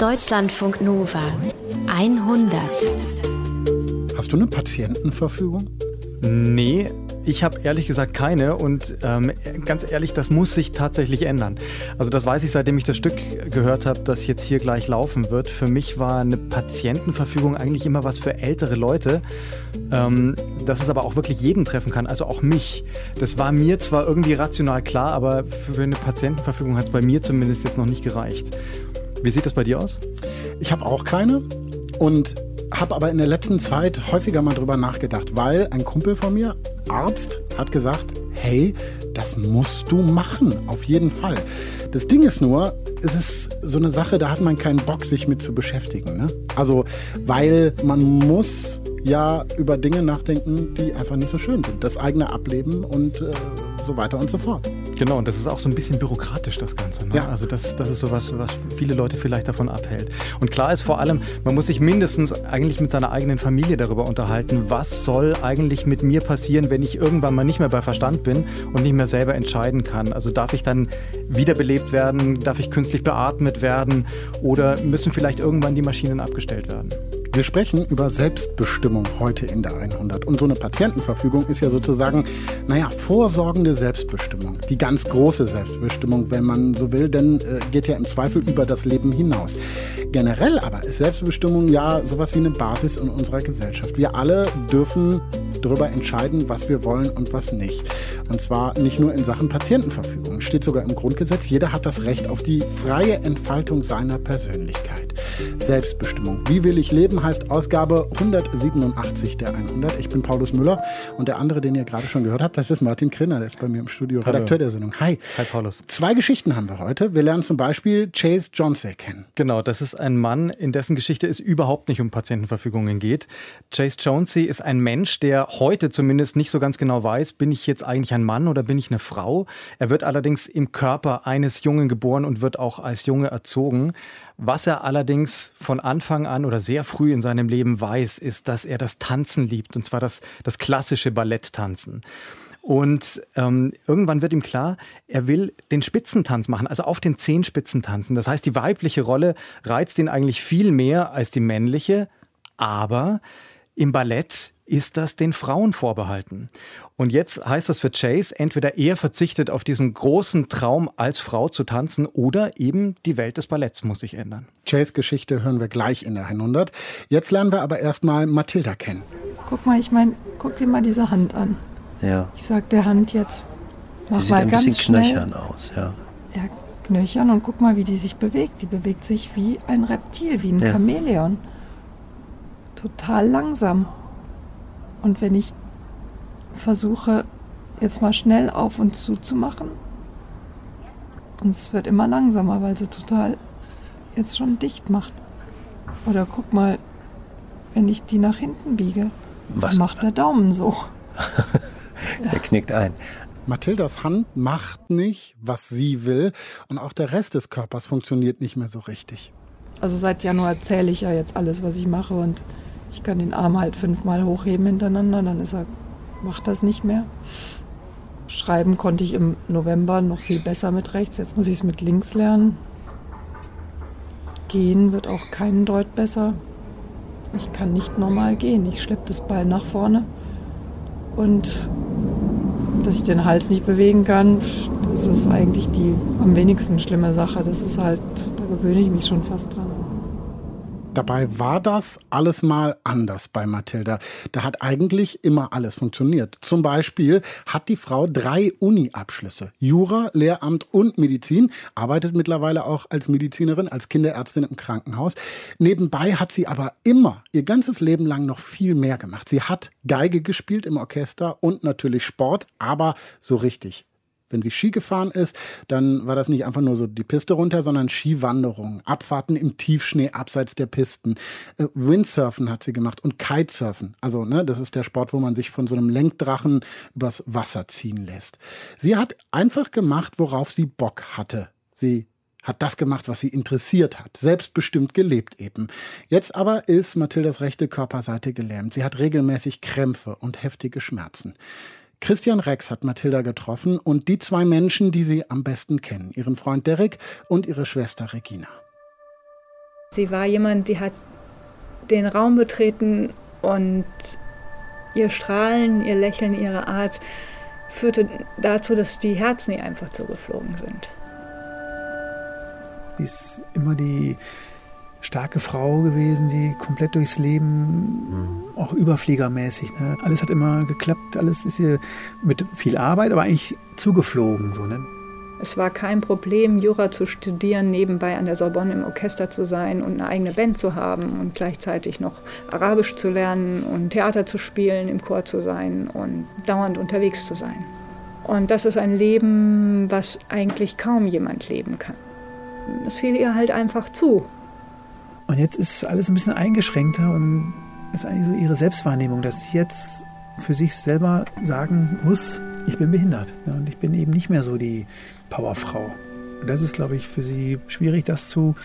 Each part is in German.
Deutschlandfunk Nova 100. Hast du eine Patientenverfügung? Nee, ich habe ehrlich gesagt keine und ähm, ganz ehrlich, das muss sich tatsächlich ändern. Also das weiß ich, seitdem ich das Stück gehört habe, das jetzt hier gleich laufen wird. Für mich war eine Patientenverfügung eigentlich immer was für ältere Leute, ähm, dass es aber auch wirklich jeden treffen kann, also auch mich. Das war mir zwar irgendwie rational klar, aber für eine Patientenverfügung hat es bei mir zumindest jetzt noch nicht gereicht. Wie sieht das bei dir aus? Ich habe auch keine und habe aber in der letzten Zeit häufiger mal drüber nachgedacht, weil ein Kumpel von mir, Arzt, hat gesagt, hey, das musst du machen, auf jeden Fall. Das Ding ist nur, es ist so eine Sache, da hat man keinen Bock, sich mit zu beschäftigen. Ne? Also, weil man muss ja über Dinge nachdenken, die einfach nicht so schön sind. Das eigene Ableben und äh, so weiter und so fort. Genau, und das ist auch so ein bisschen byrokratisch, das Ganze. Ne? Ja. Also das, das ist so was, was viele Leute vielleicht davon abhält. Und klar ist vor allem, man muss sich mindestens eigentlich mit seiner eigenen Familie darüber unterhalten, was soll eigentlich mit mir passieren, wenn ich irgendwann mal nicht mehr bei Verstand bin und nicht mehr selber entscheiden kann. Also darf ich dann wiederbelebt werden, darf ich künstlich beatmet werden oder müssen vielleicht irgendwann die Maschinen abgestellt werden? Wir sprechen über Selbstbestimmung heute in der 100. Und so eine Patientenverfügung ist ja sozusagen, naja, vorsorgende Selbstbestimmung. Die ganz große Selbstbestimmung, wenn man so will, denn äh, geht ja im Zweifel über das Leben hinaus. Generell aber ist Selbstbestimmung ja sowas wie eine Basis in unserer Gesellschaft. Wir alle dürfen darüber entscheiden, was wir wollen und was nicht. Und zwar nicht nur in Sachen Patientenverfügung. Steht sogar im Grundgesetz, jeder hat das Recht auf die freie Entfaltung seiner Persönlichkeit. Selbstbestimmung. Wie will ich leben heißt Ausgabe 187 der 100. Ich bin Paulus Müller und der andere, den ihr gerade schon gehört habt, das ist Martin Krinner, der ist bei mir im Studio, Hallo. Redakteur der Sendung. Hi. Hi Paulus. Zwei Geschichten haben wir heute. Wir lernen zum Beispiel Chase Johnsey kennen. Genau, das ist ein Mann, in dessen Geschichte es überhaupt nicht um Patientenverfügungen geht. Chase Jonesy ist ein Mensch, der heute zumindest nicht so ganz genau weiß, bin ich jetzt eigentlich ein Mann oder bin ich eine Frau. Er wird allerdings im Körper eines Jungen geboren und wird auch als Junge erzogen. Was er allerdings von Anfang an oder sehr früh in seinem Leben weiß, ist, dass er das Tanzen liebt, und zwar das, das klassische Balletttanzen. Und ähm, irgendwann wird ihm klar, er will den Spitzentanz machen, also auf den Zehenspitzen tanzen. Das heißt, die weibliche Rolle reizt ihn eigentlich viel mehr als die männliche, aber im Ballett ist das den Frauen vorbehalten. Und jetzt heißt das für Chase, entweder er verzichtet auf diesen großen Traum, als Frau zu tanzen, oder eben die Welt des Balletts muss sich ändern. Chase Geschichte hören wir gleich in der 100. Jetzt lernen wir aber erstmal Mathilda kennen. Guck mal, ich meine, guck dir mal diese Hand an. Ja. Ich sag der Hand jetzt, mach die sieht mal ein ganz bisschen schnell. knöchern aus, ja. Ja, knöchern und guck mal, wie die sich bewegt. Die bewegt sich wie ein Reptil, wie ein ja. Chamäleon. Total langsam. Und wenn ich versuche, jetzt mal schnell auf und zu zu machen, und es wird immer langsamer, weil sie total jetzt schon dicht macht. Oder guck mal, wenn ich die nach hinten biege, Was? macht der Daumen so. der ja. knickt ein. Mathildas Hand macht nicht, was sie will und auch der Rest des Körpers funktioniert nicht mehr so richtig. Also seit Januar zähle ich ja jetzt alles, was ich mache und ich kann den Arm halt fünfmal hochheben hintereinander, dann ist er, macht das nicht mehr. Schreiben konnte ich im November noch viel besser mit rechts, jetzt muss ich es mit links lernen. Gehen wird auch keinen Deut besser. Ich kann nicht normal gehen, ich schleppe das Bein nach vorne. Und dass ich den Hals nicht bewegen kann, das ist eigentlich die am wenigsten schlimme Sache. Das ist halt, da gewöhne ich mich schon fast dran. Dabei war das alles mal anders bei Mathilda. Da hat eigentlich immer alles funktioniert. Zum Beispiel hat die Frau drei Uni-Abschlüsse. Jura, Lehramt und Medizin. Arbeitet mittlerweile auch als Medizinerin, als Kinderärztin im Krankenhaus. Nebenbei hat sie aber immer ihr ganzes Leben lang noch viel mehr gemacht. Sie hat Geige gespielt im Orchester und natürlich Sport, aber so richtig wenn sie Ski gefahren ist, dann war das nicht einfach nur so die Piste runter, sondern Skiwanderung, Abfahrten im Tiefschnee abseits der Pisten. Äh, Windsurfen hat sie gemacht und Kitesurfen. Also, ne, das ist der Sport, wo man sich von so einem Lenkdrachen übers Wasser ziehen lässt. Sie hat einfach gemacht, worauf sie Bock hatte. Sie hat das gemacht, was sie interessiert hat, selbstbestimmt gelebt eben. Jetzt aber ist Mathildas rechte Körperseite gelähmt. Sie hat regelmäßig Krämpfe und heftige Schmerzen. Christian Rex hat Mathilda getroffen und die zwei Menschen, die sie am besten kennen, ihren Freund Derek und ihre Schwester Regina. Sie war jemand, die hat den Raum betreten und ihr Strahlen, ihr Lächeln, ihre Art führte dazu, dass die Herzen ihr einfach zugeflogen sind. Ist immer die starke Frau gewesen, die komplett durchs Leben, mhm. auch überfliegermäßig. Ne? Alles hat immer geklappt, alles ist ihr mit viel Arbeit, aber eigentlich zugeflogen. So, ne? Es war kein Problem, Jura zu studieren, nebenbei an der Sorbonne im Orchester zu sein und eine eigene Band zu haben und gleichzeitig noch Arabisch zu lernen und Theater zu spielen, im Chor zu sein und dauernd unterwegs zu sein. Und das ist ein Leben, was eigentlich kaum jemand leben kann. Es fiel ihr halt einfach zu. Und jetzt ist alles ein bisschen eingeschränkter und ist eigentlich so ihre Selbstwahrnehmung, dass sie jetzt für sich selber sagen muss, ich bin behindert. Ja, und ich bin eben nicht mehr so die Powerfrau. Und das ist, glaube ich, für sie schwierig, das zu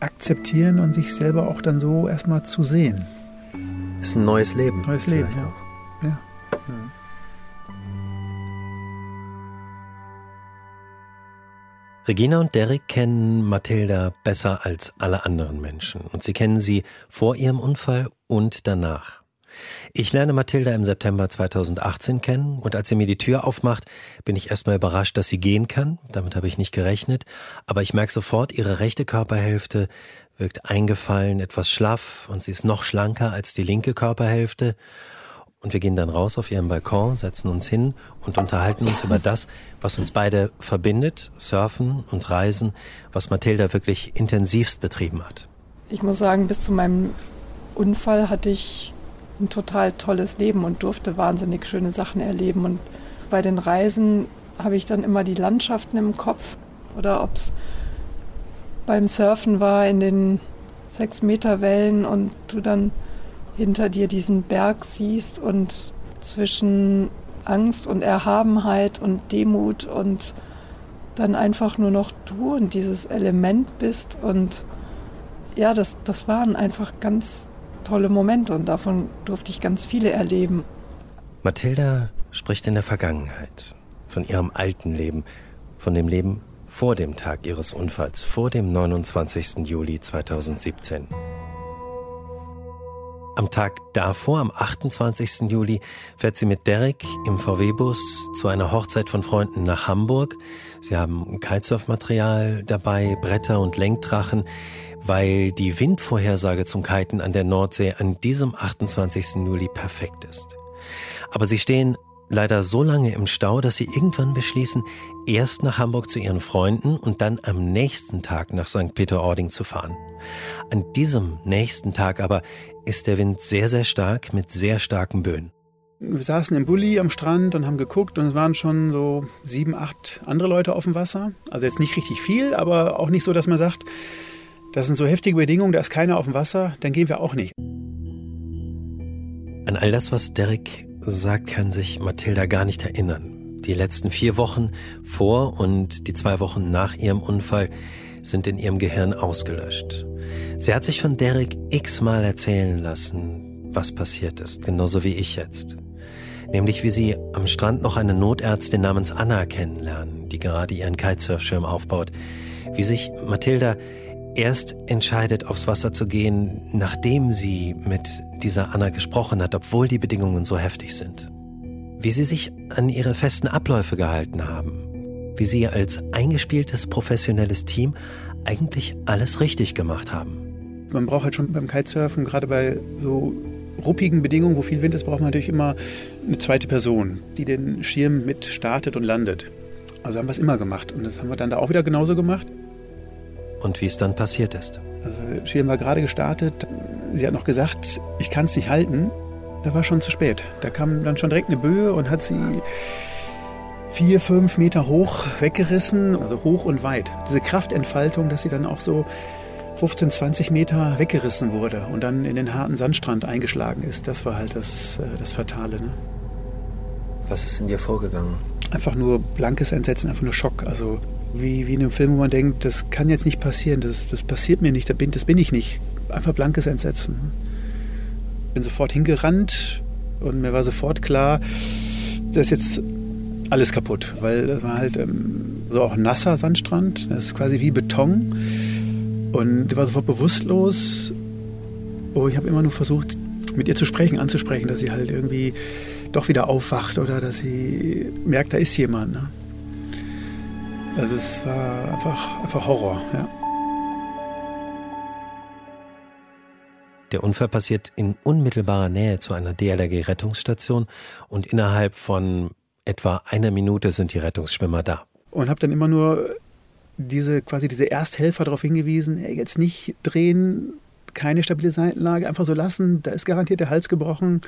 akzeptieren und sich selber auch dann so erstmal zu sehen. Ist ein neues Leben. Neues Leben, ja. auch. Ja. ja. Regina und Derek kennen Mathilda besser als alle anderen Menschen und sie kennen sie vor ihrem Unfall und danach. Ich lerne Mathilda im September 2018 kennen und als sie mir die Tür aufmacht, bin ich erstmal überrascht, dass sie gehen kann. Damit habe ich nicht gerechnet. Aber ich merke sofort, ihre rechte Körperhälfte wirkt eingefallen, etwas schlaff und sie ist noch schlanker als die linke Körperhälfte. Und wir gehen dann raus auf ihren Balkon, setzen uns hin und unterhalten uns über das, was uns beide verbindet, Surfen und Reisen, was Mathilda wirklich intensivst betrieben hat. Ich muss sagen, bis zu meinem Unfall hatte ich ein total tolles Leben und durfte wahnsinnig schöne Sachen erleben. Und bei den Reisen habe ich dann immer die Landschaften im Kopf oder ob es beim Surfen war in den sechs Meter Wellen und du dann hinter dir diesen Berg siehst und zwischen Angst und Erhabenheit und Demut und dann einfach nur noch du und dieses Element bist und ja, das, das waren einfach ganz tolle Momente und davon durfte ich ganz viele erleben. Mathilda spricht in der Vergangenheit, von ihrem alten Leben, von dem Leben vor dem Tag ihres Unfalls, vor dem 29. Juli 2017. Am Tag davor, am 28. Juli, fährt sie mit Derek im VW-Bus zu einer Hochzeit von Freunden nach Hamburg. Sie haben Kitesurfmaterial dabei, Bretter und Lenkdrachen weil die Windvorhersage zum Kiten an der Nordsee an diesem 28. Juli perfekt ist. Aber sie stehen leider so lange im Stau, dass sie irgendwann beschließen, erst nach Hamburg zu ihren Freunden und dann am nächsten Tag nach St. Peter-Ording zu fahren. An diesem nächsten Tag aber ist der Wind sehr, sehr stark mit sehr starken Böen. Wir saßen im Bulli am Strand und haben geguckt und es waren schon so sieben, acht andere Leute auf dem Wasser. Also jetzt nicht richtig viel, aber auch nicht so, dass man sagt, das sind so heftige Bedingungen, da ist keiner auf dem Wasser, dann gehen wir auch nicht. An all das, was Derek sagt, kann sich Mathilda gar nicht erinnern. Die letzten vier Wochen vor und die zwei Wochen nach ihrem Unfall sind in ihrem Gehirn ausgelöscht. Sie hat sich von Derek x-mal erzählen lassen, was passiert ist, genauso wie ich jetzt. Nämlich wie sie am Strand noch eine Notärztin namens Anna kennenlernen, die gerade ihren Kitesurfschirm aufbaut. Wie sich Mathilda erst entscheidet, aufs Wasser zu gehen, nachdem sie mit dieser Anna gesprochen hat, obwohl die Bedingungen so heftig sind. Wie sie sich an ihre festen Abläufe gehalten haben. Wie sie als eingespieltes professionelles Team eigentlich alles richtig gemacht haben. Man braucht halt schon beim Kitesurfen, gerade bei so ruppigen Bedingungen, wo viel Wind ist, braucht man natürlich immer eine zweite Person, die den Schirm mit startet und landet. Also haben wir es immer gemacht. Und das haben wir dann da auch wieder genauso gemacht und wie es dann passiert ist. Also Schirm war gerade gestartet. Sie hat noch gesagt, ich kann es nicht halten. Da war schon zu spät. Da kam dann schon direkt eine Böe und hat sie vier, fünf Meter hoch weggerissen, also hoch und weit. Diese Kraftentfaltung, dass sie dann auch so 15, 20 Meter weggerissen wurde und dann in den harten Sandstrand eingeschlagen ist, das war halt das, äh, das Fatale. Ne? Was ist in dir vorgegangen? Einfach nur blankes Entsetzen, einfach nur Schock. Also wie, wie in einem Film, wo man denkt, das kann jetzt nicht passieren, das, das passiert mir nicht, das bin, das bin ich nicht. Einfach blankes Entsetzen. Bin sofort hingerannt und mir war sofort klar, das ist jetzt alles kaputt, weil das war halt ähm, so auch nasser Sandstrand, das ist quasi wie Beton. Und die war sofort bewusstlos. Oh, ich habe immer nur versucht, mit ihr zu sprechen, anzusprechen, dass sie halt irgendwie doch wieder aufwacht oder dass sie merkt, da ist jemand. Ne? Also es war einfach, einfach Horror, ja. Der Unfall passiert in unmittelbarer Nähe zu einer DLRG-Rettungsstation und innerhalb von etwa einer Minute sind die Rettungsschwimmer da. Und habe dann immer nur diese quasi diese Ersthelfer darauf hingewiesen, hey, jetzt nicht drehen, keine stabile Seitenlage, einfach so lassen, da ist garantiert der Hals gebrochen.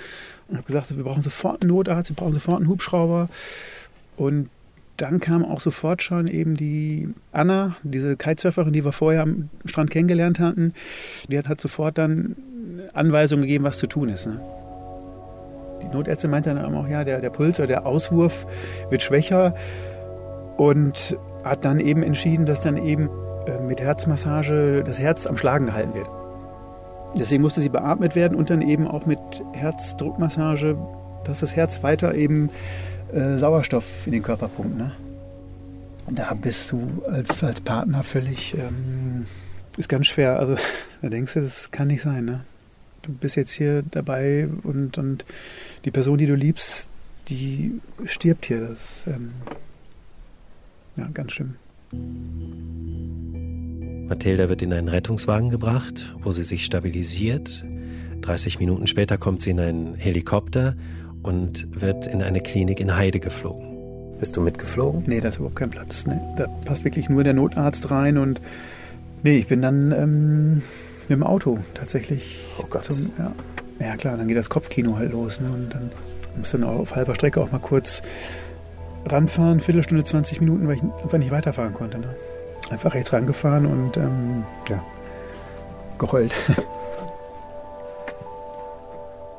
Und habe gesagt, wir brauchen sofort einen Notarzt, wir brauchen sofort einen Hubschrauber. Und dann kam auch sofort schon eben die Anna, diese Kitesurferin, die wir vorher am Strand kennengelernt hatten, die hat, hat sofort dann Anweisungen gegeben, was zu tun ist. Ne? Die Notärztin meinte dann auch, ja, der, der Puls oder der Auswurf wird schwächer und hat dann eben entschieden, dass dann eben äh, mit Herzmassage das Herz am Schlagen gehalten wird. Deswegen musste sie beatmet werden und dann eben auch mit Herzdruckmassage, dass das Herz weiter eben äh, Sauerstoff in den Körper pumpt. Ne? Da bist du als, als Partner völlig, ähm, ist ganz schwer. Also da denkst du, das kann nicht sein. Ne? Du bist jetzt hier dabei und, und die Person, die du liebst, die stirbt hier. Das ähm, ja ganz schlimm. Mathilda wird in einen Rettungswagen gebracht, wo sie sich stabilisiert. 30 Minuten später kommt sie in einen Helikopter und wird in eine Klinik in Heide geflogen. Bist du mitgeflogen? Nee, da ist überhaupt kein Platz. Nee. Da passt wirklich nur der Notarzt rein und nee, ich bin dann ähm, mit dem Auto tatsächlich. Oh Gott. Zum, ja. Ja klar, dann geht das Kopfkino halt los. Ne? Und dann muss dann auf halber Strecke auch mal kurz ranfahren, Viertelstunde, 20 Minuten, weil ich einfach nicht weiterfahren konnte. Ne? Einfach rechts rangefahren und ähm, ja, geheult.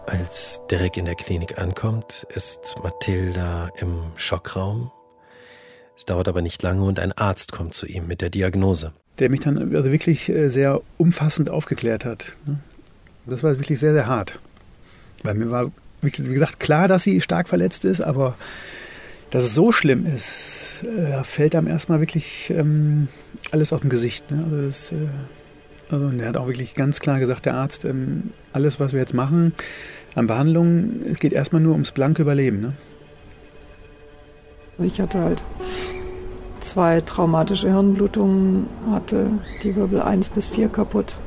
Als Derek in der Klinik ankommt, ist Mathilda im Schockraum. Es dauert aber nicht lange und ein Arzt kommt zu ihm mit der Diagnose. Der mich dann also wirklich äh, sehr umfassend aufgeklärt hat. Ne? Das war wirklich sehr, sehr hart. Weil mir war, wie gesagt, klar, dass sie stark verletzt ist, aber dass es so schlimm ist, äh, fällt einem erstmal wirklich ähm, alles auf dem Gesicht. Ne? Also, das, äh, also er hat auch wirklich ganz klar gesagt, der Arzt, ähm, alles, was wir jetzt machen, an Behandlungen, es geht erstmal nur ums blanke Überleben. Ne? Ich hatte halt zwei traumatische Hirnblutungen, hatte die Wirbel 1 bis 4 kaputt,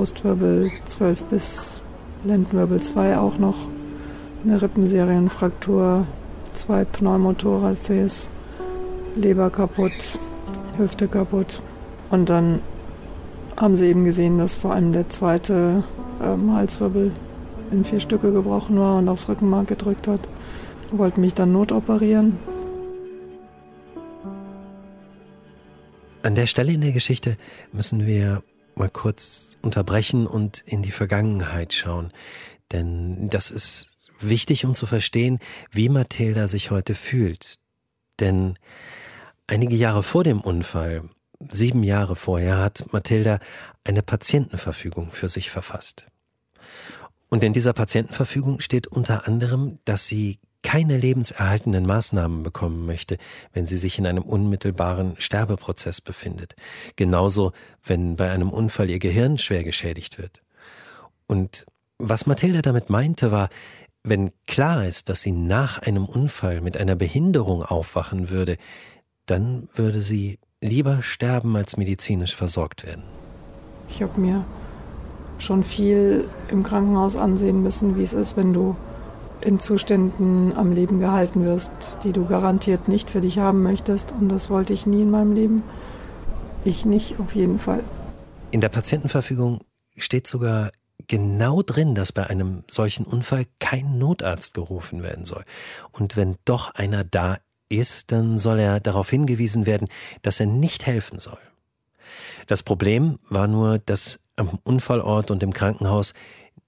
Brustwirbel 12 bis Lendenwirbel 2 auch noch, eine Rippenserienfraktur, zwei Pneumothoraces, Leber kaputt, Hüfte kaputt. Und dann haben sie eben gesehen, dass vor allem der zweite ähm, Halswirbel in vier Stücke gebrochen war und aufs Rückenmark gedrückt hat. Wollten mich dann notoperieren. An der Stelle in der Geschichte müssen wir mal kurz unterbrechen und in die Vergangenheit schauen. Denn das ist wichtig, um zu verstehen, wie Mathilda sich heute fühlt. Denn einige Jahre vor dem Unfall, sieben Jahre vorher, hat Mathilda eine Patientenverfügung für sich verfasst. Und in dieser Patientenverfügung steht unter anderem, dass sie keine lebenserhaltenden Maßnahmen bekommen möchte, wenn sie sich in einem unmittelbaren Sterbeprozess befindet. Genauso, wenn bei einem Unfall ihr Gehirn schwer geschädigt wird. Und was Mathilda damit meinte, war, wenn klar ist, dass sie nach einem Unfall mit einer Behinderung aufwachen würde, dann würde sie lieber sterben, als medizinisch versorgt werden. Ich habe mir schon viel im Krankenhaus ansehen müssen, wie es ist, wenn du in Zuständen am Leben gehalten wirst, die du garantiert nicht für dich haben möchtest. Und das wollte ich nie in meinem Leben. Ich nicht, auf jeden Fall. In der Patientenverfügung steht sogar genau drin, dass bei einem solchen Unfall kein Notarzt gerufen werden soll. Und wenn doch einer da ist, dann soll er darauf hingewiesen werden, dass er nicht helfen soll. Das Problem war nur, dass am Unfallort und im Krankenhaus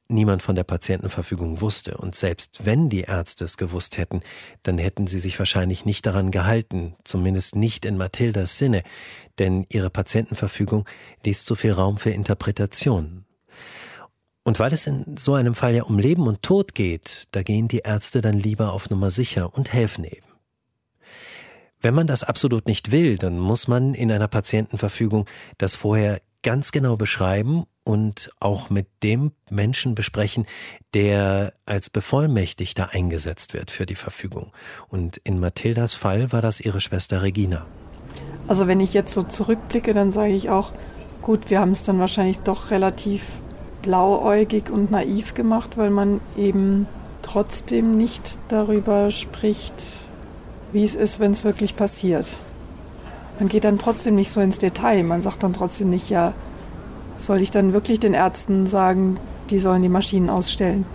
niemand von der Patientenverfügung wusste. Und selbst wenn die Ärzte es gewusst hätten, dann hätten sie sich wahrscheinlich nicht daran gehalten, zumindest nicht in Mathildas Sinne, denn ihre Patientenverfügung ließ zu viel Raum für Interpretation. Und weil es in so einem Fall ja um Leben und Tod geht, da gehen die Ärzte dann lieber auf Nummer sicher und helfen eben. Wenn man das absolut nicht will, dann muss man in einer Patientenverfügung das vorher ganz genau beschreiben und auch mit dem Menschen besprechen, der als Bevollmächtigter eingesetzt wird für die Verfügung. Und in Mathildas Fall war das ihre Schwester Regina. Also wenn ich jetzt so zurückblicke, dann sage ich auch, gut, wir haben es dann wahrscheinlich doch relativ blauäugig und naiv gemacht, weil man eben trotzdem nicht darüber spricht, wie es ist, wenn es wirklich passiert. Man geht dann trotzdem nicht so ins Detail. Man sagt dann trotzdem nicht, ja, soll ich dann wirklich den Ärzten sagen, die sollen die Maschinen ausstellen?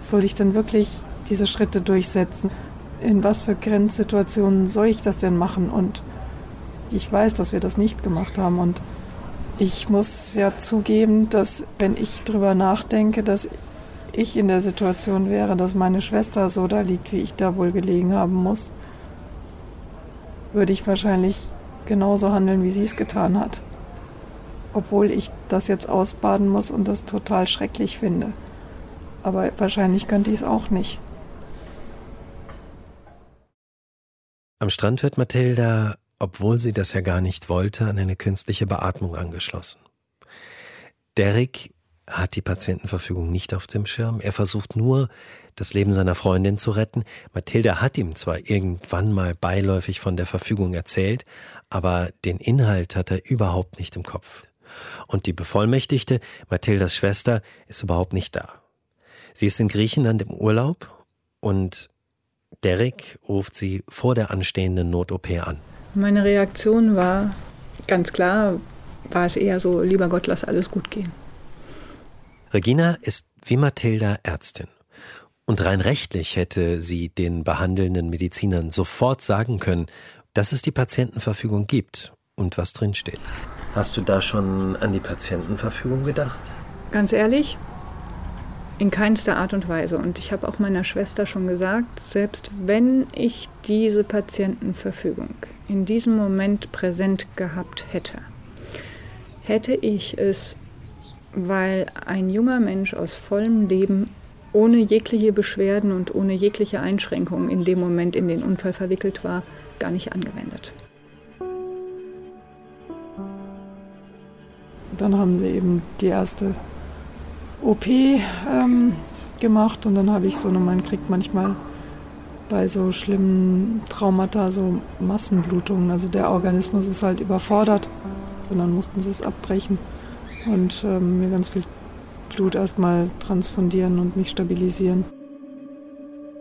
Soll ich dann wirklich diese Schritte durchsetzen? In was für Grenzsituationen soll ich das denn machen? Und ich weiß, dass wir das nicht gemacht haben. Und ich muss ja zugeben, dass wenn ich drüber nachdenke, dass ich in der Situation wäre, dass meine Schwester so da liegt, wie ich da wohl gelegen haben muss, würde ich wahrscheinlich genauso handeln, wie sie es getan hat. Obwohl ich das jetzt ausbaden muss und das total schrecklich finde. Aber wahrscheinlich könnte ich es auch nicht. Am Strand wird Mathilda, obwohl sie das ja gar nicht wollte, an eine künstliche Beatmung angeschlossen. Derek hat die Patientenverfügung nicht auf dem Schirm. Er versucht nur, das Leben seiner Freundin zu retten. Mathilda hat ihm zwar irgendwann mal beiläufig von der Verfügung erzählt, aber den Inhalt hat er überhaupt nicht im Kopf. Und die Bevollmächtigte, Mathildas Schwester, ist überhaupt nicht da. Sie ist in Griechenland im Urlaub und Derek ruft sie vor der anstehenden Not-OP an. Meine Reaktion war ganz klar, war es eher so, lieber Gott, lass alles gut gehen. Regina ist wie Mathilda Ärztin. Und rein rechtlich hätte sie den behandelnden Medizinern sofort sagen können, dass es die Patientenverfügung gibt und was drinsteht. Hast du da schon an die Patientenverfügung gedacht? Ganz ehrlich, in keinster Art und Weise. Und ich habe auch meiner Schwester schon gesagt, selbst wenn ich diese Patientenverfügung in diesem Moment präsent gehabt hätte, hätte ich es, weil ein junger Mensch aus vollem Leben ohne jegliche Beschwerden und ohne jegliche Einschränkungen in dem Moment in den Unfall verwickelt war, gar nicht angewendet. Dann haben sie eben die erste OP ähm, gemacht und dann habe ich so, man kriegt manchmal bei so schlimmen Traumata so Massenblutungen. Also der Organismus ist halt überfordert und dann mussten sie es abbrechen und ähm, mir ganz viel Blut erstmal transfundieren und mich stabilisieren.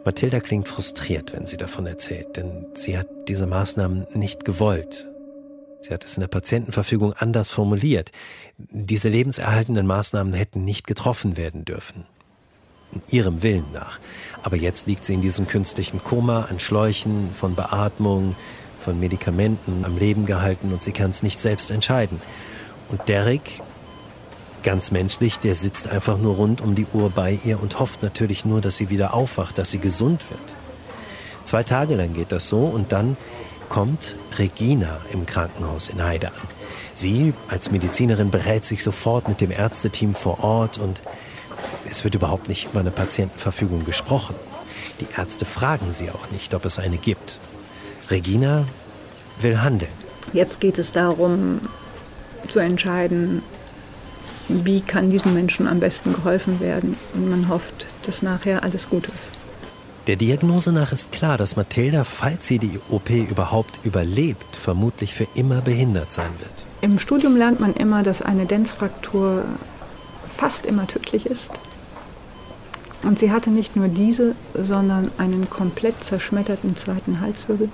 Mathilda klingt frustriert, wenn sie davon erzählt, denn sie hat diese Maßnahmen nicht gewollt. Sie hat es in der Patientenverfügung anders formuliert. Diese lebenserhaltenden Maßnahmen hätten nicht getroffen werden dürfen. Ihrem Willen nach. Aber jetzt liegt sie in diesem künstlichen Koma an Schläuchen, von Beatmung, von Medikamenten am Leben gehalten und sie kann es nicht selbst entscheiden. Und Derek, ganz menschlich, der sitzt einfach nur rund um die Uhr bei ihr und hofft natürlich nur, dass sie wieder aufwacht, dass sie gesund wird. Zwei Tage lang geht das so und dann kommt Regina im Krankenhaus in Heide an. Sie als Medizinerin berät sich sofort mit dem Ärzteteam vor Ort und es wird überhaupt nicht über eine Patientenverfügung gesprochen. Die Ärzte fragen sie auch nicht, ob es eine gibt. Regina will handeln. Jetzt geht es darum zu entscheiden, wie kann diesem Menschen am besten geholfen werden. Und man hofft, dass nachher alles gut ist. Der Diagnose nach ist klar, dass Mathilda, falls sie die OP überhaupt überlebt, vermutlich für immer behindert sein wird. Im Studium lernt man immer, dass eine Denzfraktur fast immer tödlich ist. Und sie hatte nicht nur diese, sondern einen komplett zerschmetterten zweiten Halswirbel.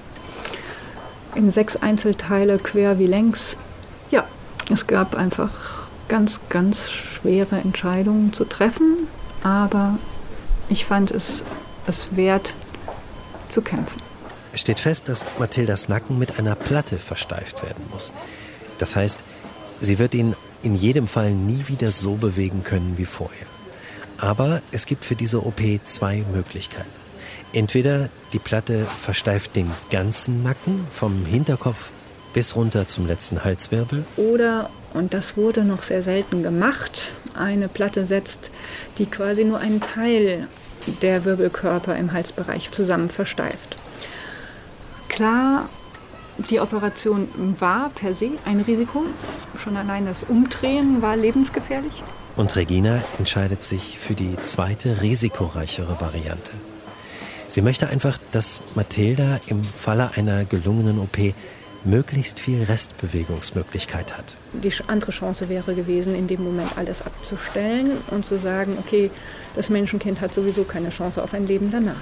In sechs Einzelteile quer wie längs. Ja, es gab einfach ganz, ganz schwere Entscheidungen zu treffen, aber ich fand es es wert zu kämpfen. Es steht fest, dass Mathildas Nacken mit einer Platte versteift werden muss. Das heißt, sie wird ihn in jedem Fall nie wieder so bewegen können wie vorher. Aber es gibt für diese OP zwei Möglichkeiten. Entweder die Platte versteift den ganzen Nacken vom Hinterkopf bis runter zum letzten Halswirbel. Oder, und das wurde noch sehr selten gemacht, eine Platte setzt, die quasi nur einen Teil der Wirbelkörper im Halsbereich zusammen versteift. Klar, die Operation war per se ein Risiko, Schon allein das Umdrehen war lebensgefährlich. Und Regina entscheidet sich für die zweite, risikoreichere Variante. Sie möchte einfach, dass Mathilda im Falle einer gelungenen OP möglichst viel Restbewegungsmöglichkeit hat. Die andere Chance wäre gewesen, in dem Moment alles abzustellen und zu sagen, okay, das Menschenkind hat sowieso keine Chance auf ein Leben danach.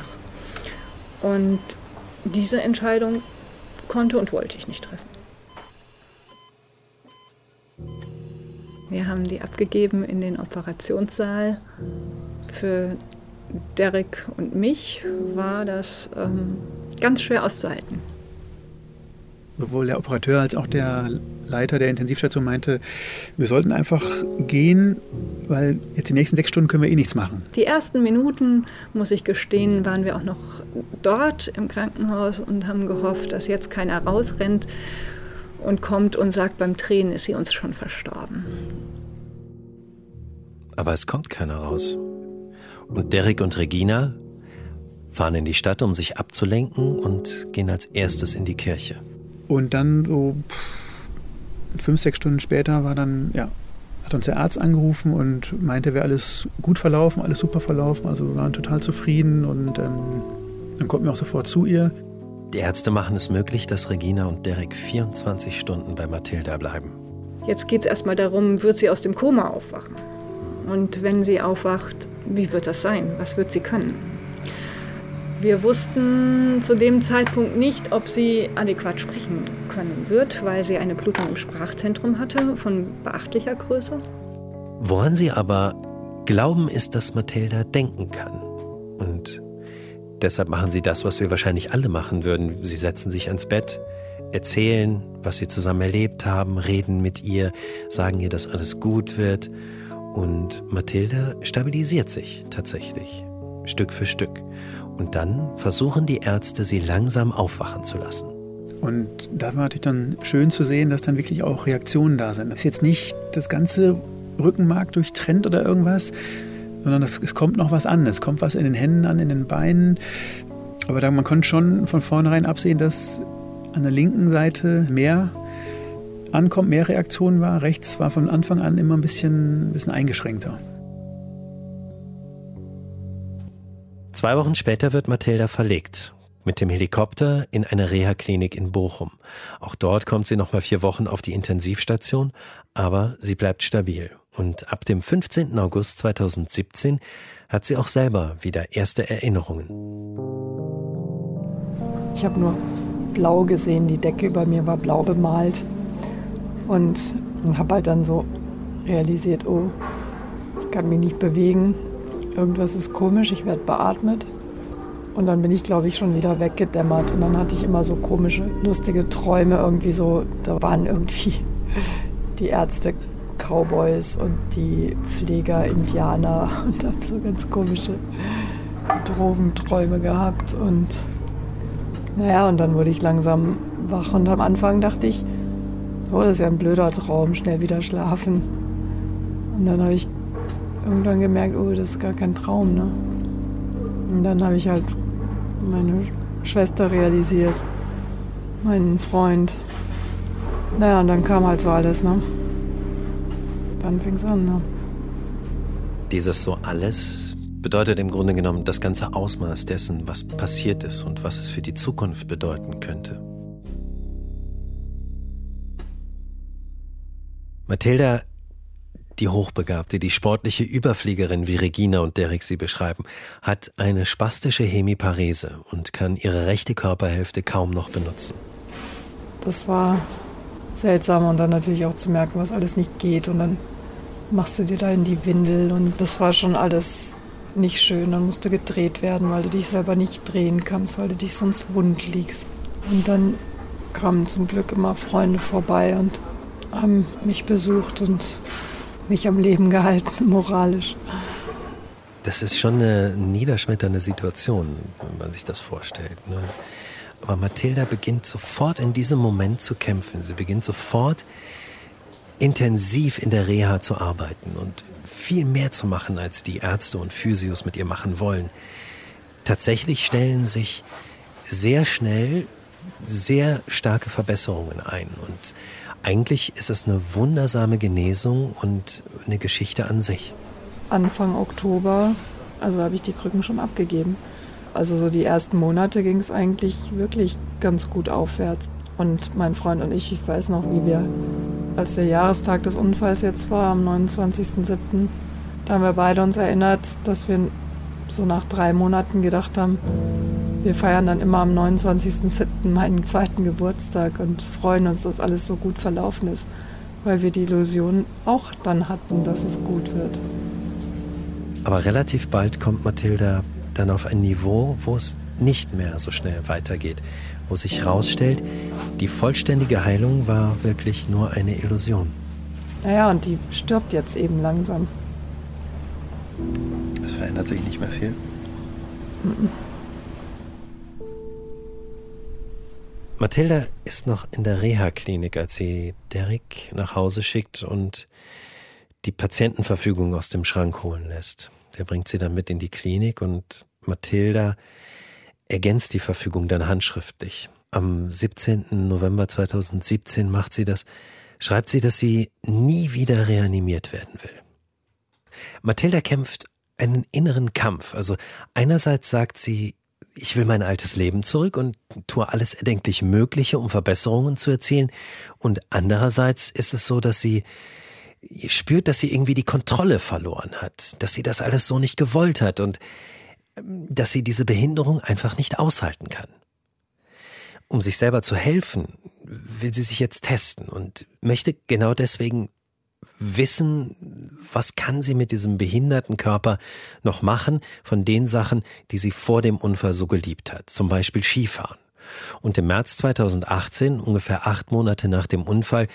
Und diese Entscheidung konnte und wollte ich nicht treffen. Wir haben die abgegeben in den Operationssaal. Für Derek und mich war das ähm, ganz schwer auszuhalten. Sowohl der Operateur als auch der Leiter der Intensivstation meinte, wir sollten einfach gehen, weil jetzt die nächsten sechs Stunden können wir eh nichts machen. Die ersten Minuten, muss ich gestehen, waren wir auch noch dort im Krankenhaus und haben gehofft, dass jetzt keiner rausrennt und kommt und sagt, beim Tränen ist sie uns schon verstorben. Aber es kommt keiner raus. Und Derek und Regina fahren in die Stadt, um sich abzulenken und gehen als erstes in die Kirche. Und dann so fünf, sechs Stunden später war dann, ja, hat uns der Arzt angerufen und meinte, wäre alles gut verlaufen, alles super verlaufen. Also wir waren total zufrieden und ähm, dann konnten wir auch sofort zu ihr. Die Ärzte machen es möglich, dass Regina und Derek 24 Stunden bei Mathilda bleiben. Jetzt geht es erstmal darum, wird sie aus dem Koma aufwachen? Und wenn sie aufwacht, wie wird das sein? Was wird sie können? Wir wussten zu dem Zeitpunkt nicht, ob sie adäquat sprechen können wird, weil sie eine Blutung im Sprachzentrum hatte von beachtlicher Größe. Woran sie aber glauben, ist, dass Mathilda denken kann. Und deshalb machen sie das, was wir wahrscheinlich alle machen würden. Sie setzen sich ans Bett, erzählen, was sie zusammen erlebt haben, reden mit ihr, sagen ihr, dass alles gut wird. Und Mathilda stabilisiert sich tatsächlich, Stück für Stück. Und dann versuchen die Ärzte, sie langsam aufwachen zu lassen. Und da war natürlich dann schön zu sehen, dass dann wirklich auch Reaktionen da sind. Das ist jetzt nicht das ganze Rückenmark durchtrennt oder irgendwas, sondern es, es kommt noch was an. Es kommt was in den Händen an, in den Beinen. Aber da, man konnte schon von vornherein absehen, dass an der linken Seite mehr ankommt, mehr Reaktionen war. Rechts war von Anfang an immer ein bisschen, ein bisschen eingeschränkter. Zwei Wochen später wird Mathilda verlegt. Mit dem Helikopter in eine Reha-Klinik in Bochum. Auch dort kommt sie noch mal vier Wochen auf die Intensivstation, aber sie bleibt stabil. Und ab dem 15. August 2017 hat sie auch selber wieder erste Erinnerungen. Ich habe nur blau gesehen, die Decke über mir war blau bemalt. Und habe halt dann so realisiert, oh, ich kann mich nicht bewegen, irgendwas ist komisch, ich werde beatmet. Und dann bin ich, glaube ich, schon wieder weggedämmert. Und dann hatte ich immer so komische, lustige Träume irgendwie so. Da waren irgendwie die Ärzte Cowboys und die Pfleger Indianer und habe so ganz komische Drogenträume gehabt. Und naja, und dann wurde ich langsam wach. Und am Anfang dachte ich, oh, das ist ja ein blöder Traum, schnell wieder schlafen. Und dann habe ich irgendwann gemerkt, oh, das ist gar kein Traum, ne? Und dann habe ich halt meine Schwester realisiert, meinen Freund. Naja, und dann kam halt so alles, ne? Dann fing es an, ne? Dieses so alles bedeutet im Grunde genommen das ganze Ausmaß dessen, was passiert ist und was es für die Zukunft bedeuten könnte. Mathilda die Hochbegabte, die sportliche Überfliegerin, wie Regina und Derek sie beschreiben, hat eine spastische Hemiparese und kann ihre rechte Körperhälfte kaum noch benutzen. Das war seltsam und dann natürlich auch zu merken, was alles nicht geht und dann machst du dir da in die Windel und das war schon alles nicht schön. Dann musste gedreht werden, weil du dich selber nicht drehen kannst, weil du dich sonst wund liegst. Und dann kamen zum Glück immer Freunde vorbei und haben mich besucht und mich am Leben gehalten, moralisch. Das ist schon eine niederschmetternde Situation, wenn man sich das vorstellt. Ne? Aber Mathilda beginnt sofort in diesem Moment zu kämpfen. Sie beginnt sofort intensiv in der Reha zu arbeiten und viel mehr zu machen, als die Ärzte und Physios mit ihr machen wollen. Tatsächlich stellen sich sehr schnell sehr starke Verbesserungen ein und Eigentlich ist es eine wundersame Genesung und eine Geschichte an sich. Anfang Oktober, also habe ich die Krücken schon abgegeben. Also so die ersten Monate ging es eigentlich wirklich ganz gut aufwärts. Und mein Freund und ich, ich weiß noch, wie wir, als der Jahrestag des Unfalls jetzt war, am 29.07., da haben wir beide uns erinnert, dass wir so nach drei Monaten gedacht haben, wir feiern dann immer am 29.07. meinen zweiten Geburtstag und freuen uns, dass alles so gut verlaufen ist, weil wir die Illusion auch dann hatten, dass es gut wird. Aber relativ bald kommt Mathilda dann auf ein Niveau, wo es nicht mehr so schnell weitergeht, wo sich herausstellt, die vollständige Heilung war wirklich nur eine Illusion. Naja, und die stirbt jetzt eben langsam. Es verändert sich nicht mehr viel. Mathilda ist noch in der Reha-Klinik, als sie Derek nach Hause schickt und die Patientenverfügung aus dem Schrank holen lässt. Der bringt sie dann mit in die Klinik und Mathilda ergänzt die Verfügung dann handschriftlich. Am 17. November 2017 macht sie das, schreibt sie, dass sie nie wieder reanimiert werden will. Mathilda kämpft einen inneren Kampf. Also einerseits sagt sie, ich will mein altes Leben zurück und tue alles erdenklich Mögliche, um Verbesserungen zu erzielen. Und andererseits ist es so, dass sie spürt, dass sie irgendwie die Kontrolle verloren hat, dass sie das alles so nicht gewollt hat und ähm, dass sie diese Behinderung einfach nicht aushalten kann. Um sich selber zu helfen, will sie sich jetzt testen und möchte genau deswegen wissen, was kann sie mit diesem behinderten Körper noch machen von den Sachen, die sie vor dem Unfall so geliebt hat, zum Beispiel Skifahren. Und im März 2018, ungefähr acht Monate nach dem Unfall,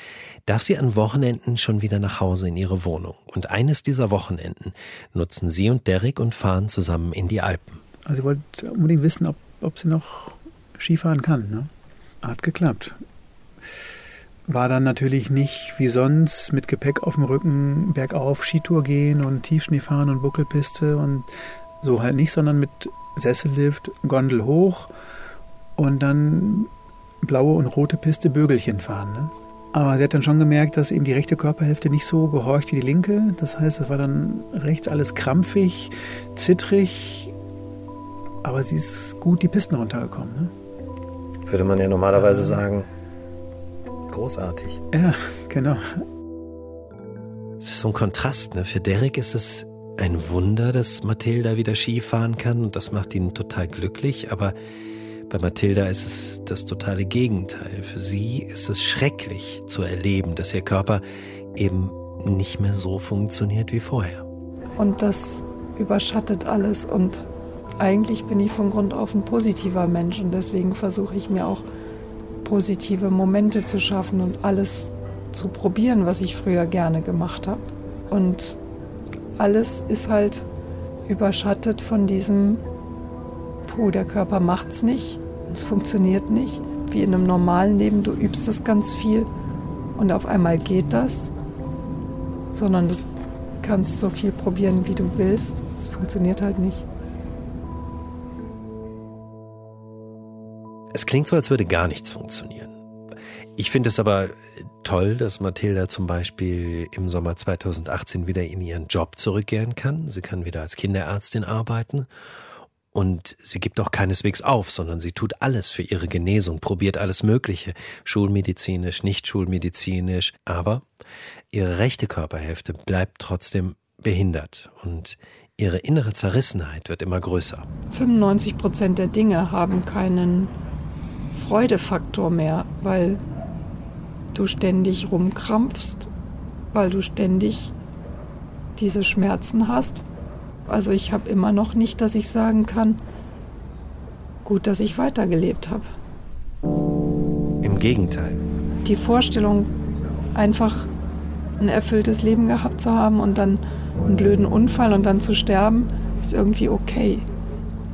darf sie an Wochenenden schon wieder nach Hause in ihre Wohnung. Und eines dieser Wochenenden nutzen sie und Derek und fahren zusammen in die Alpen. Also sie wollte unbedingt wissen, ob, ob sie noch Skifahren kann. Ne? Hat geklappt war dann natürlich nicht wie sonst mit Gepäck auf dem Rücken bergauf Skitour gehen und Tiefschnee fahren und Buckelpiste und so halt nicht, sondern mit Sessellift, Gondel hoch und dann blaue und rote Piste Bögelchen fahren. Ne? Aber sie hat dann schon gemerkt, dass eben die rechte Körperhälfte nicht so gehorcht wie die linke. Das heißt, es war dann rechts alles krampfig, zittrig, aber sie ist gut die Pisten runtergekommen. Ne? Würde man ja normalerweise sagen, großartig. Ja, genau. Es ist so ein Kontrast. Ne? Für Derek ist es ein Wunder, dass Mathilda wieder Ski fahren kann und das macht ihn total glücklich. Aber bei Mathilda ist es das totale Gegenteil. Für sie ist es schrecklich zu erleben, dass ihr Körper eben nicht mehr so funktioniert wie vorher. Und das überschattet alles und eigentlich bin ich von Grund auf ein positiver Mensch und deswegen versuche ich mir auch positive Momente zu schaffen und alles zu probieren, was ich früher gerne gemacht habe. Und alles ist halt überschattet von diesem, puh, der Körper macht's nicht, es funktioniert nicht. Wie in einem normalen Leben, du übst es ganz viel und auf einmal geht das, sondern du kannst so viel probieren, wie du willst. Es funktioniert halt nicht. Es klingt so, als würde gar nichts funktionieren. Ich finde es aber toll, dass Mathilda zum Beispiel im Sommer 2018 wieder in ihren Job zurückkehren kann. Sie kann wieder als Kinderärztin arbeiten. Und sie gibt auch keineswegs auf, sondern sie tut alles für ihre Genesung, probiert alles Mögliche, schulmedizinisch, nicht schulmedizinisch. Aber ihre rechte Körperhälfte bleibt trotzdem behindert und ihre innere Zerrissenheit wird immer größer. 95 Prozent der Dinge haben keinen Freudefaktor mehr, weil du ständig rumkrampfst, weil du ständig diese Schmerzen hast. Also ich habe immer noch nicht, dass ich sagen kann, gut, dass ich weitergelebt habe. Im Gegenteil. Die Vorstellung, einfach ein erfülltes Leben gehabt zu haben und dann einen blöden Unfall und dann zu sterben, ist irgendwie okay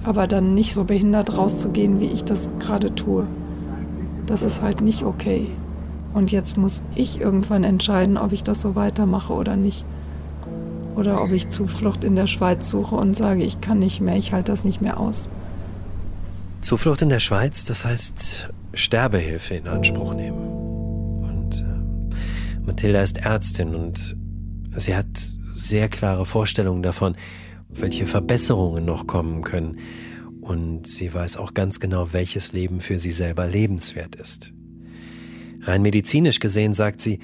aber dann nicht so behindert rauszugehen, wie ich das gerade tue. Das ist halt nicht okay. Und jetzt muss ich irgendwann entscheiden, ob ich das so weitermache oder nicht. Oder ob ich Zuflucht in der Schweiz suche und sage, ich kann nicht mehr, ich halte das nicht mehr aus. Zuflucht in der Schweiz, das heißt Sterbehilfe in Anspruch nehmen. Und äh, Mathilda ist Ärztin und sie hat sehr klare Vorstellungen davon, welche Verbesserungen noch kommen können. Und sie weiß auch ganz genau, welches Leben für sie selber lebenswert ist. Rein medizinisch gesehen, sagt sie,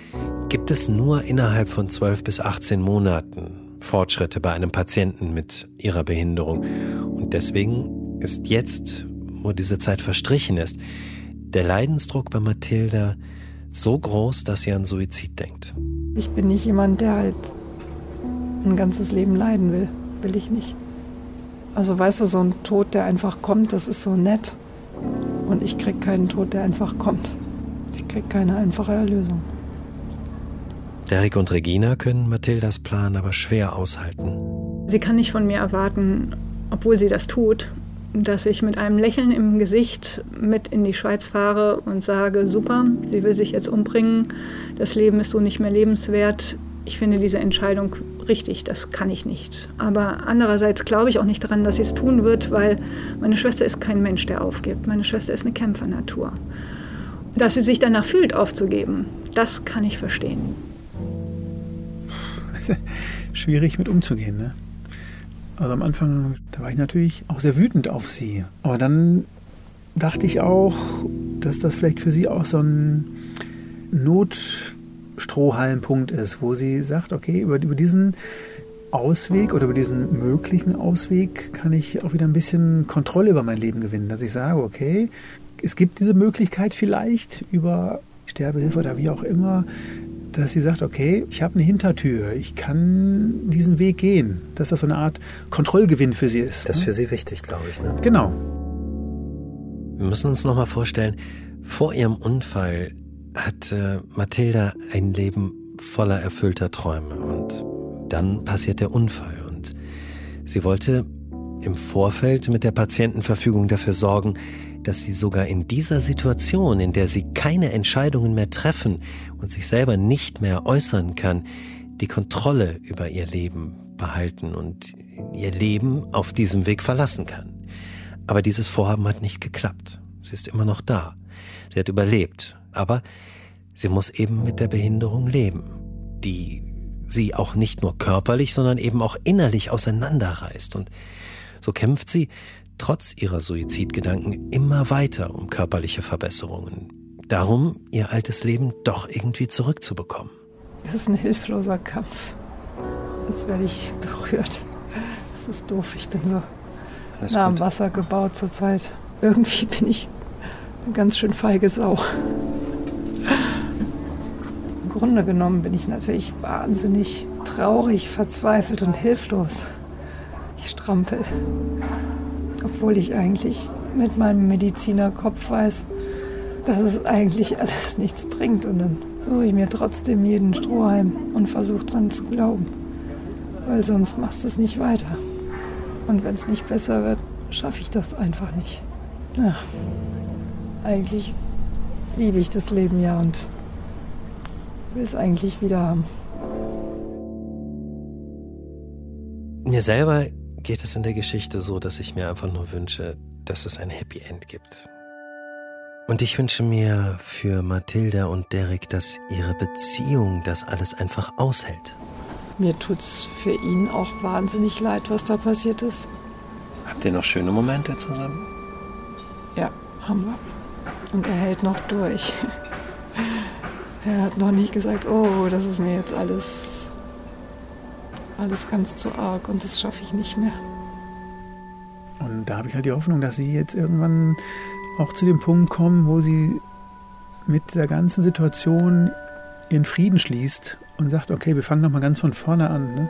gibt es nur innerhalb von 12 bis 18 Monaten Fortschritte bei einem Patienten mit ihrer Behinderung. Und deswegen ist jetzt, wo diese Zeit verstrichen ist, der Leidensdruck bei Mathilda so groß, dass sie an Suizid denkt. Ich bin nicht jemand, der halt ein ganzes Leben leiden will. Will ich nicht. Also weißt du, so ein Tod, der einfach kommt, das ist so nett. Und ich krieg keinen Tod, der einfach kommt. Ich krieg keine einfache Erlösung. Derek und Regina können Mathildas Plan aber schwer aushalten. Sie kann nicht von mir erwarten, obwohl sie das tut, dass ich mit einem Lächeln im Gesicht mit in die Schweiz fahre und sage, super, sie will sich jetzt umbringen, das Leben ist so nicht mehr lebenswert. Ich finde diese Entscheidung richtig, das kann ich nicht. Aber andererseits glaube ich auch nicht daran, dass sie es tun wird, weil meine Schwester ist kein Mensch, der aufgibt. Meine Schwester ist eine Kämpfernatur. Dass sie sich danach fühlt, aufzugeben, das kann ich verstehen. Schwierig mit umzugehen, ne? Also am Anfang, da war ich natürlich auch sehr wütend auf sie. Aber dann dachte ich auch, dass das vielleicht für sie auch so ein Notstrohhalmpunkt ist, wo sie sagt, okay, über, über diesen Ausweg oder über diesen möglichen Ausweg kann ich auch wieder ein bisschen Kontrolle über mein Leben gewinnen. Dass ich sage, okay, es gibt diese Möglichkeit vielleicht über Sterbehilfe oder wie auch immer, dass sie sagt, okay, ich habe eine Hintertür, ich kann diesen Weg gehen, dass das so eine Art Kontrollgewinn für sie ist. Das ist ne? für sie wichtig, glaube ich. Ne? Genau. Wir müssen uns nochmal vorstellen, vor ihrem Unfall hatte Mathilda ein Leben voller erfüllter Träume und dann passiert der Unfall und sie wollte im Vorfeld mit der Patientenverfügung dafür sorgen, dass sie sogar in dieser Situation, in der sie keine Entscheidungen mehr treffen und sich selber nicht mehr äußern kann, die Kontrolle über ihr Leben behalten und ihr Leben auf diesem Weg verlassen kann. Aber dieses Vorhaben hat nicht geklappt. Sie ist immer noch da. Sie hat überlebt. Aber sie muss eben mit der Behinderung leben, die sie auch nicht nur körperlich, sondern eben auch innerlich auseinanderreißt. Und so kämpft sie trotz ihrer Suizidgedanken immer weiter um körperliche Verbesserungen. Darum, ihr altes Leben doch irgendwie zurückzubekommen. Das ist ein hilfloser Kampf. Jetzt werde ich berührt. Das ist doof. Ich bin so Alles nah am Wasser gebaut zurzeit. Irgendwie bin ich eine ganz schön feige Sau. Grunde genommen bin ich natürlich wahnsinnig traurig, verzweifelt und hilflos. Ich strampel obwohl ich eigentlich mit meinem Medizinerkopf weiß, dass es eigentlich alles nichts bringt. Und dann suche ich mir trotzdem jeden Strohhalm und versuche dran zu glauben. Weil sonst machst du es nicht weiter. Und wenn es nicht besser wird, schaffe ich das einfach nicht. Ja, eigentlich liebe ich das Leben ja und will es eigentlich wieder haben. Mir selber geht es in der Geschichte so, dass ich mir einfach nur wünsche, dass es ein Happy End gibt. Und ich wünsche mir für Mathilda und Derek, dass ihre Beziehung das alles einfach aushält. Mir tut's für ihn auch wahnsinnig leid, was da passiert ist. Habt ihr noch schöne Momente zusammen? Ja, haben wir. Und er hält noch durch. Er hat noch nicht gesagt, oh, das ist mir jetzt alles alles ganz zu arg und das schaffe ich nicht mehr. Und da habe ich halt die Hoffnung, dass sie jetzt irgendwann auch zu dem Punkt kommen, wo sie mit der ganzen Situation ihren Frieden schließt und sagt, okay, wir fangen nochmal ganz von vorne an. Ne?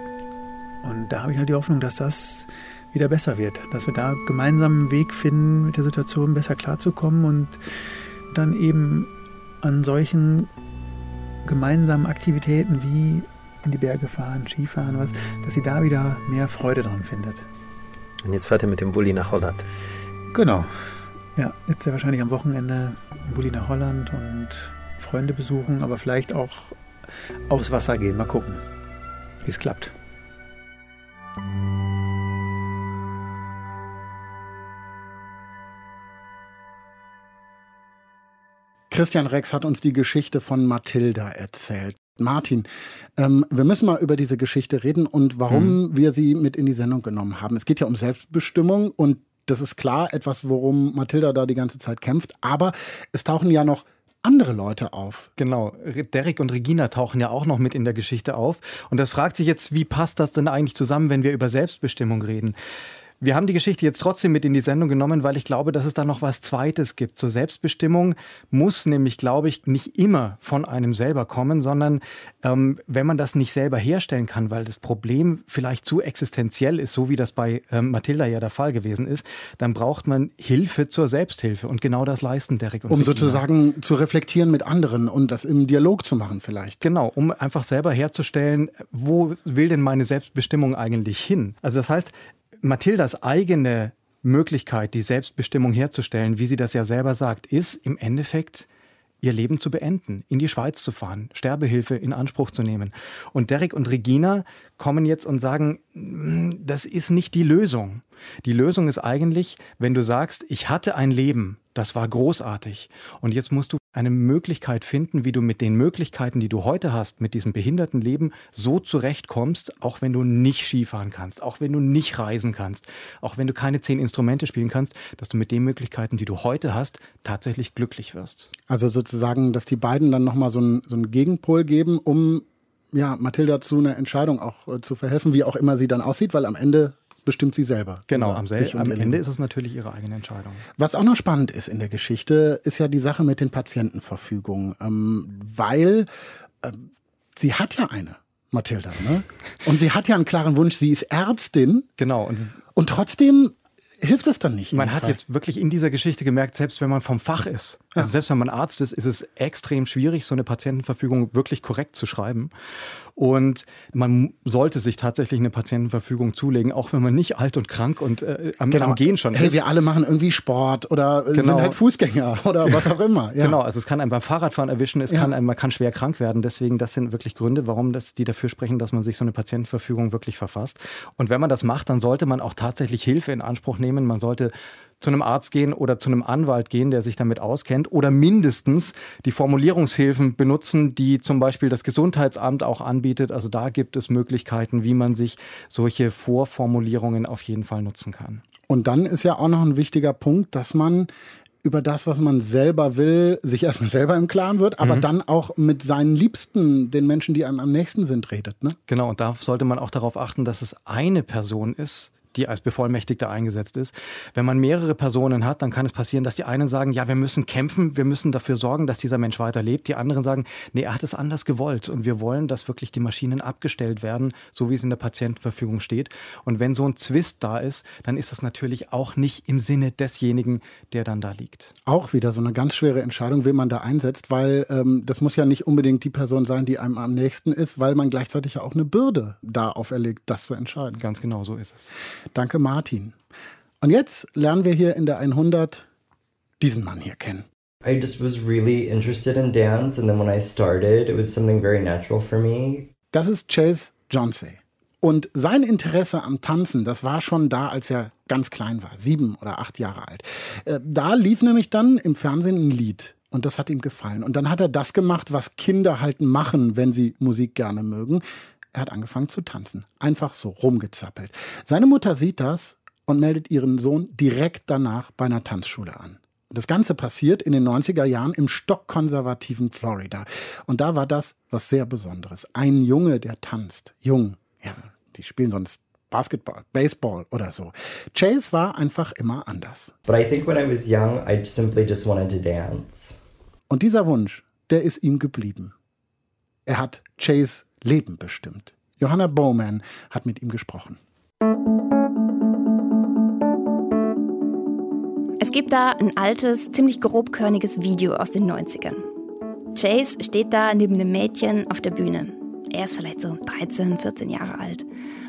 Und da habe ich halt die Hoffnung, dass das wieder besser wird, dass wir da gemeinsam einen Weg finden, mit der Situation besser klarzukommen und dann eben an solchen gemeinsamen Aktivitäten wie in die Berge fahren, Skifahren, was, dass sie da wieder mehr Freude dran findet. Und jetzt fährt er mit dem Bulli nach Holland. Genau. Ja, jetzt ja wahrscheinlich am Wochenende Bulli nach Holland und Freunde besuchen, aber vielleicht auch aufs Wasser gehen. Mal gucken, wie es klappt. Christian Rex hat uns die Geschichte von Mathilda erzählt. Martin, ähm, wir müssen mal über diese Geschichte reden und warum hm. wir sie mit in die Sendung genommen haben. Es geht ja um Selbstbestimmung und das ist klar etwas, worum Mathilda da die ganze Zeit kämpft. Aber es tauchen ja noch andere Leute auf. Genau, Derek und Regina tauchen ja auch noch mit in der Geschichte auf. Und das fragt sich jetzt, wie passt das denn eigentlich zusammen, wenn wir über Selbstbestimmung reden? Wir haben die Geschichte jetzt trotzdem mit in die Sendung genommen, weil ich glaube, dass es da noch was Zweites gibt. Zur Selbstbestimmung muss nämlich, glaube ich, nicht immer von einem selber kommen, sondern ähm, wenn man das nicht selber herstellen kann, weil das Problem vielleicht zu existenziell ist, so wie das bei ähm, Mathilda ja der Fall gewesen ist, dann braucht man Hilfe zur Selbsthilfe. Und genau das leisten Derek und Um Regina. sozusagen zu reflektieren mit anderen und das im Dialog zu machen vielleicht. Genau, um einfach selber herzustellen, wo will denn meine Selbstbestimmung eigentlich hin? Also das heißt, Mathildas eigene Möglichkeit, die Selbstbestimmung herzustellen, wie sie das ja selber sagt, ist im Endeffekt ihr Leben zu beenden, in die Schweiz zu fahren, Sterbehilfe in Anspruch zu nehmen. Und Derek und Regina kommen jetzt und sagen, hm, das ist nicht die Lösung. Die Lösung ist eigentlich, wenn du sagst, ich hatte ein Leben, das war großartig. Und jetzt musst du eine Möglichkeit finden, wie du mit den Möglichkeiten, die du heute hast, mit diesem behinderten Leben so zurechtkommst, auch wenn du nicht Skifahren kannst, auch wenn du nicht reisen kannst, auch wenn du keine zehn Instrumente spielen kannst, dass du mit den Möglichkeiten, die du heute hast, tatsächlich glücklich wirst. Also sozusagen, dass die beiden dann nochmal so einen, so einen Gegenpol geben, um ja, Mathilda zu einer Entscheidung auch äh, zu verhelfen, wie auch immer sie dann aussieht, weil am Ende bestimmt sie selber. Genau, am, am Ende ist es natürlich ihre eigene Entscheidung. Was auch noch spannend ist in der Geschichte, ist ja die Sache mit den Patientenverfügungen, ähm, weil äh, sie hat ja eine. Mathilda, ne? Und sie hat ja einen klaren Wunsch, sie ist Ärztin. Genau. Und, und trotzdem hilft das dann nicht. Man hat Fall. jetzt wirklich in dieser Geschichte gemerkt, selbst wenn man vom Fach ist, also selbst wenn man Arzt ist, ist es extrem schwierig, so eine Patientenverfügung wirklich korrekt zu schreiben. Und man sollte sich tatsächlich eine Patientenverfügung zulegen, auch wenn man nicht alt und krank und äh, am, genau. am Gehen schon hey, ist. Wir alle machen irgendwie Sport oder genau. sind halt Fußgänger oder was auch immer. Ja. Genau, also es kann einem beim Fahrradfahren erwischen, es ja. kann einem, man kann schwer krank werden. Deswegen, das sind wirklich Gründe, warum das, die dafür sprechen, dass man sich so eine Patientenverfügung wirklich verfasst. Und wenn man das macht, dann sollte man auch tatsächlich Hilfe in Anspruch nehmen. Man sollte zu einem Arzt gehen oder zu einem Anwalt gehen, der sich damit auskennt, oder mindestens die Formulierungshilfen benutzen, die zum Beispiel das Gesundheitsamt auch anbietet. Also da gibt es Möglichkeiten, wie man sich solche Vorformulierungen auf jeden Fall nutzen kann. Und dann ist ja auch noch ein wichtiger Punkt, dass man über das, was man selber will, sich erstmal selber im Klaren wird, aber mhm. dann auch mit seinen Liebsten, den Menschen, die einem am nächsten sind, redet. Ne? Genau, und da sollte man auch darauf achten, dass es eine Person ist, die als Bevollmächtigter eingesetzt ist. Wenn man mehrere Personen hat, dann kann es passieren, dass die einen sagen, ja, wir müssen kämpfen, wir müssen dafür sorgen, dass dieser Mensch weiterlebt. Die anderen sagen, nee, er hat es anders gewollt und wir wollen, dass wirklich die Maschinen abgestellt werden, so wie es in der Patientenverfügung steht. Und wenn so ein Zwist da ist, dann ist das natürlich auch nicht im Sinne desjenigen, der dann da liegt. Auch wieder so eine ganz schwere Entscheidung, wen man da einsetzt, weil ähm, das muss ja nicht unbedingt die Person sein, die einem am nächsten ist, weil man gleichzeitig ja auch eine Bürde da auferlegt, das zu entscheiden. Ganz genau so ist es. Danke, Martin. Und jetzt lernen wir hier in der 100 diesen Mann hier kennen. I just was really interested in dance and then when I started, it was something very natural for me. Das ist Chase Johnsey. Und sein Interesse am Tanzen, das war schon da, als er ganz klein war, sieben oder acht Jahre alt. Äh, da lief nämlich dann im Fernsehen ein Lied. Und das hat ihm gefallen. Und dann hat er das gemacht, was Kinder halt machen, wenn sie Musik gerne mögen. Er hat angefangen zu tanzen. Einfach so rumgezappelt. Seine Mutter sieht das und meldet ihren Sohn direkt danach bei einer Tanzschule an. Das Ganze passiert in den 90er Jahren im stockkonservativen Florida. Und da war das was sehr Besonderes. Ein Junge, der tanzt. Jung. Ja, die spielen sonst Basketball, Baseball oder so. Chase war einfach immer anders. But I think when I was young, I simply just wanted to dance. Und dieser Wunsch, der ist ihm geblieben. Er hat Chase Leben bestimmt. Johanna Bowman hat mit ihm gesprochen. Es gibt da ein altes, ziemlich grobkörniges Video aus den 90ern. Chase steht da neben einem Mädchen auf der Bühne. Er ist vielleicht so 13, 14 Jahre alt.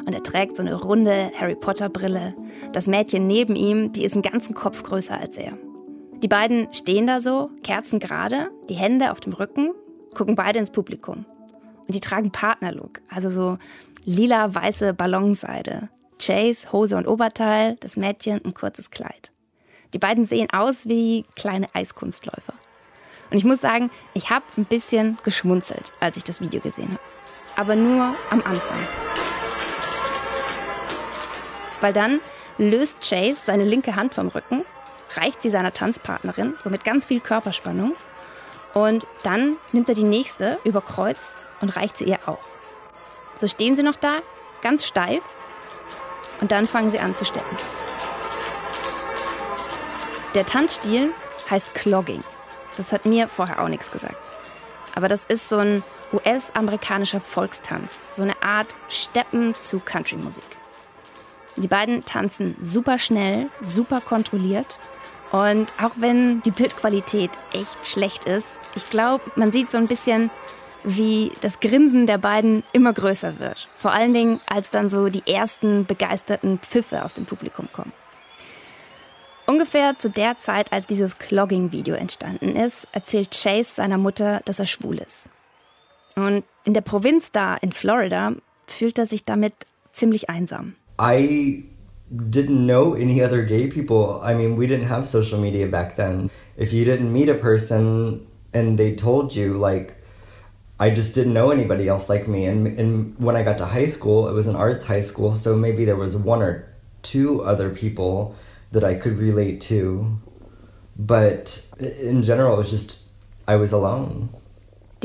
Und er trägt so eine runde Harry Potter-Brille. Das Mädchen neben ihm, die ist einen ganzen Kopf größer als er. Die beiden stehen da so, Kerzen gerade, die Hände auf dem Rücken, gucken beide ins Publikum. Und die tragen Partnerlook, also so lila-weiße Ballonseide. Chase, Hose und Oberteil, das Mädchen ein kurzes Kleid. Die beiden sehen aus wie kleine Eiskunstläufer. Und ich muss sagen, ich habe ein bisschen geschmunzelt, als ich das Video gesehen habe. Aber nur am Anfang. Weil dann löst Chase seine linke Hand vom Rücken, reicht sie seiner Tanzpartnerin, so mit ganz viel Körperspannung. Und dann nimmt er die nächste über Kreuz und reicht sie ihr auch. So stehen sie noch da, ganz steif, und dann fangen sie an zu steppen. Der Tanzstil heißt Clogging. Das hat mir vorher auch nichts gesagt. Aber das ist so ein US-amerikanischer Volkstanz, so eine Art Steppen zu Country-Musik. Die beiden tanzen super schnell, super kontrolliert. Und auch wenn die Bildqualität echt schlecht ist, ich glaube, man sieht so ein bisschen, wie das Grinsen der beiden immer größer wird. Vor allen Dingen, als dann so die ersten begeisterten Pfiffe aus dem Publikum kommen. Ungefähr zu der Zeit, als dieses Clogging-Video entstanden ist, erzählt Chase seiner Mutter, dass er schwul ist. Und in der Provinz da in Florida fühlt er sich damit ziemlich einsam. I didn't know any other gay people. I mean, we didn't have social media back then. If you didn't meet a person and they told you, like, I just didn't know anybody else like me. And, and when I got to high school, it was an arts high school, so maybe there was one or two other people that I could relate to. But in general, it was just, I was alone.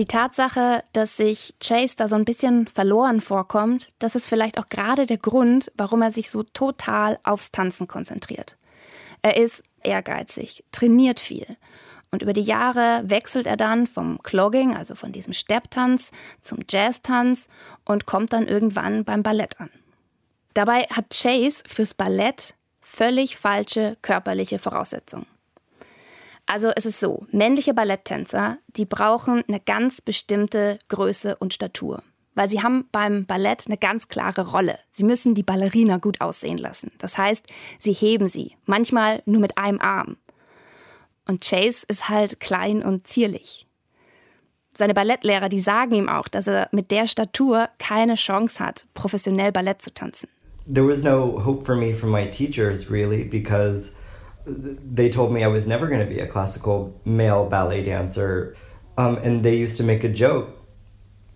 Die Tatsache, dass sich Chase da so ein bisschen verloren vorkommt, das ist vielleicht auch gerade der Grund, warum er sich so total aufs Tanzen konzentriert. Er ist ehrgeizig, trainiert viel. Und über die Jahre wechselt er dann vom Clogging, also von diesem Stepptanz, zum Jazztanz und kommt dann irgendwann beim Ballett an. Dabei hat Chase fürs Ballett völlig falsche körperliche Voraussetzungen. Also es ist so, männliche Balletttänzer, die brauchen eine ganz bestimmte Größe und Statur. Weil sie haben beim Ballett eine ganz klare Rolle. Sie müssen die Ballerina gut aussehen lassen. Das heißt, sie heben sie, manchmal nur mit einem Arm. Und Chase ist halt klein und zierlich. Seine Ballettlehrer, die sagen ihm auch, dass er mit der Statur keine Chance hat, professionell Ballett zu tanzen. There was no hope for me from my teachers really because they told me I was never going to be a classical male ballet dancer. Um, and they used to make a joke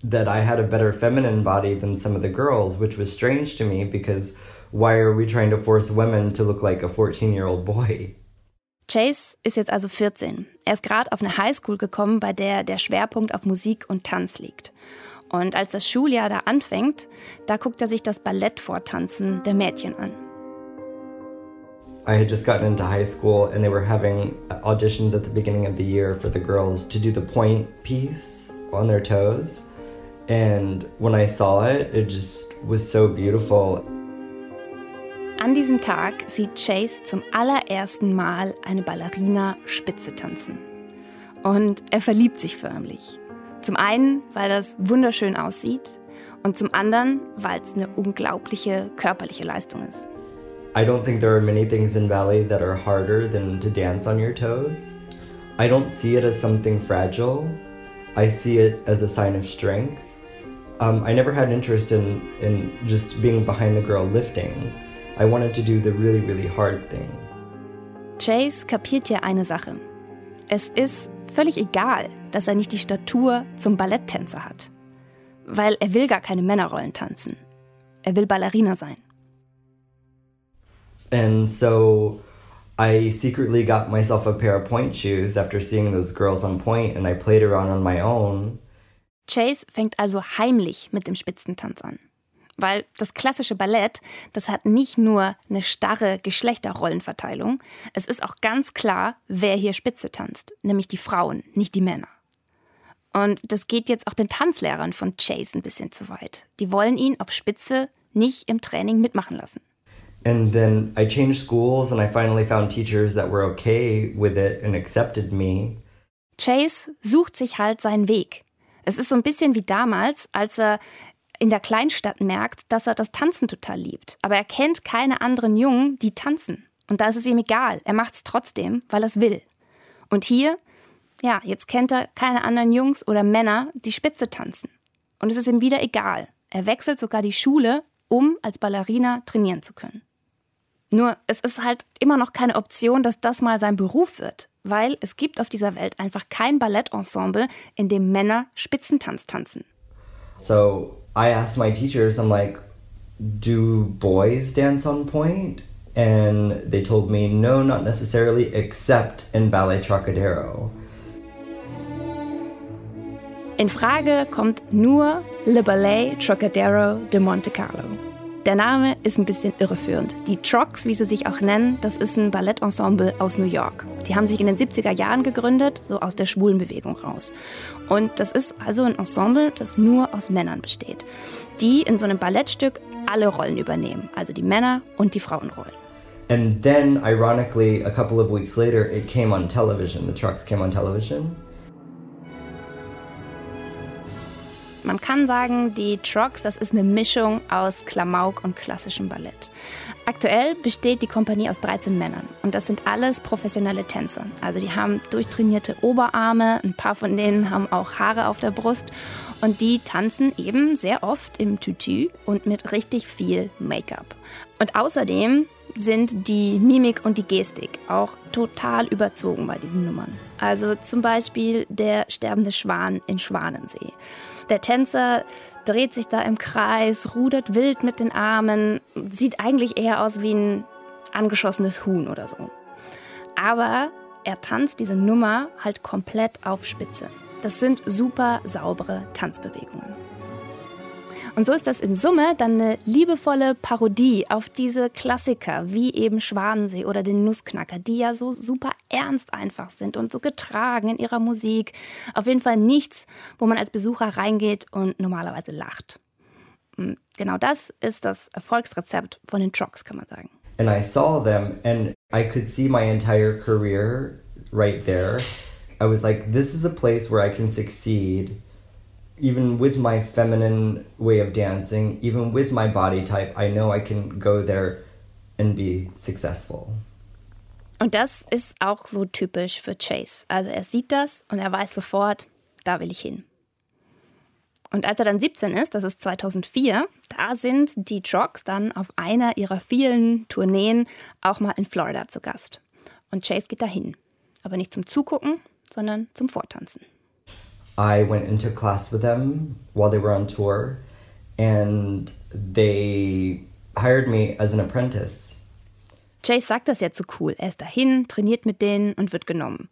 that I had a better feminine body than some of the girls, which was strange to me because why are we trying to force women to look like a 14 year old boy? Chase ist jetzt also 14. Er ist gerade auf eine Highschool gekommen, bei der der Schwerpunkt auf Musik und Tanz liegt. Und als das Schuljahr da anfängt, da guckt er sich das Ballettvortanzen der Mädchen an. I had just gotten into high school and they were having auditions at the beginning of the year for the girls to do the point piece on their toes. And when I saw it, it just was so beautiful. An diesem Tag sieht Chase zum allerersten Mal eine Ballerina Spitze tanzen. Und er verliebt sich förmlich. Zum einen, weil das wunderschön aussieht und zum anderen, weil es eine unglaubliche körperliche Leistung ist. I don't think there are many things in ballet that are harder than to dance on your toes. I don't see it as something fragile. I see it as a sign of strength. Um, I never had interest in, in just being behind the girl lifting. I wanted to do the really, really hard things. Chase kapiert ja eine Sache. Es ist völlig egal, dass er nicht die Statur zum Balletttänzer hat. Weil er will gar keine Männerrollen tanzen. Er will Ballerina sein. And so I secretly got myself a pair of pointe shoes after seeing those girls on pointe and I played around on my own. Chase fängt also heimlich mit dem Spitzentanz an. Weil das klassische Ballett, das hat nicht nur eine starre Geschlechterrollenverteilung, es ist auch ganz klar, wer hier Spitze tanzt, nämlich die Frauen, nicht die Männer. Und das geht jetzt auch den Tanzlehrern von Chase ein bisschen zu weit. Die wollen ihn auf Spitze nicht im Training mitmachen lassen. And then I changed schools and I finally found teachers that were okay with it and accepted me. Chase sucht sich halt seinen Weg. Es ist so ein bisschen wie damals, als er in der Kleinstadt merkt, dass er das Tanzen total liebt. Aber er kennt keine anderen Jungen, die tanzen. Und da ist es ihm egal. Er macht es trotzdem, weil er es will. Und hier, ja, jetzt kennt er keine anderen Jungs oder Männer, die Spitze tanzen. Und es ist ihm wieder egal. Er wechselt sogar die Schule, um als Ballerina trainieren zu können. Nur es ist halt immer noch keine Option, dass das mal sein Beruf wird, weil es gibt auf dieser Welt einfach kein Ballettensemble, in dem Männer Spitzentanz tanzen. So I asked my teachers, I'm like, do boys dance on point? And they told me, no, not necessarily, except in Ballet Trocadero. In Frage kommt nur Le Ballet Trocadero de Monte Carlo. Der Name ist ein bisschen irreführend. Die Trocs, wie sie sich auch nennen, das ist ein Ballettensemble aus New York. Die haben sich in den 70er Jahren gegründet, so aus der schwulen Bewegung raus. Und das ist also ein Ensemble, das nur aus Männern besteht, die in so einem Ballettstück alle Rollen übernehmen, also die Männer und die Frauenrollen. And then, ironically, a couple of weeks later, it came on television. The Trucks came on television. Man kann sagen, die Trox, das ist eine Mischung aus Klamauk und klassischem Ballett. Aktuell besteht die Kompanie aus 13 Männern und das sind alles professionelle Tänzer. Also die haben durchtrainierte Oberarme, ein paar von denen haben auch Haare auf der Brust und die tanzen eben sehr oft im Tütü und mit richtig viel Make-up. Und außerdem sind die Mimik und die Gestik auch total überzogen bei diesen Nummern. Also zum Beispiel der sterbende Schwan in Schwanensee. Der Tänzer dreht sich da im Kreis, rudert wild mit den Armen, sieht eigentlich eher aus wie ein angeschossenes Huhn oder so. Aber er tanzt diese Nummer halt komplett auf Spitze. Das sind super saubere Tanzbewegungen. Und so ist das in Summe dann eine liebevolle Parodie auf diese Klassiker wie eben Schwanensee oder den Nussknacker, die ja so super ernst einfach sind und so getragen in ihrer Musik. Auf jeden Fall nichts, wo man als Besucher reingeht und normalerweise lacht. Hm, genau das ist das Erfolgsrezept von den Trucks, kann man sagen. And I saw them and I could see my entire career right there. I was like, this is a place where I can succeed even with my feminine way of dancing, even with my body type, I know I can go there and be successful. Und das ist auch so typisch für Chase. Also er sieht das und er weiß sofort, da will ich hin. Und als er dann 17 ist, das ist 2004, da sind die Trucks dann auf einer ihrer vielen Tourneen auch mal in Florida zu Gast. Und Chase geht dahin. Aber nicht zum Zugucken, sondern zum Vortanzen. I went into class with them while they were on tour, and they hired me as an apprentice. Chase sagt das jetzt so cool. Er ist dahin, trainiert mit denen und wird genommen.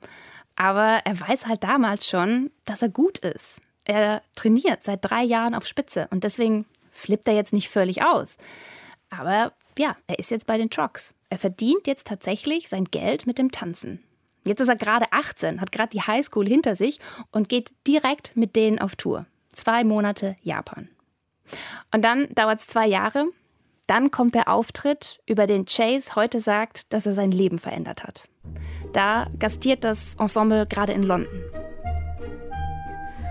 Aber er weiß halt damals schon, dass er gut ist. Er trainiert seit drei Jahren auf Spitze und deswegen flippt er jetzt nicht völlig aus. Aber ja, er ist jetzt bei den Trucks. Er verdient jetzt tatsächlich sein Geld mit dem Tanzen. Jetzt ist er gerade 18, hat gerade die Highschool hinter sich und geht direkt mit denen auf Tour. Zwei Monate Japan. Und dann dauert es zwei Jahre. Dann kommt der Auftritt, über den Chase heute sagt, dass er sein Leben verändert hat. Da gastiert das Ensemble gerade in London.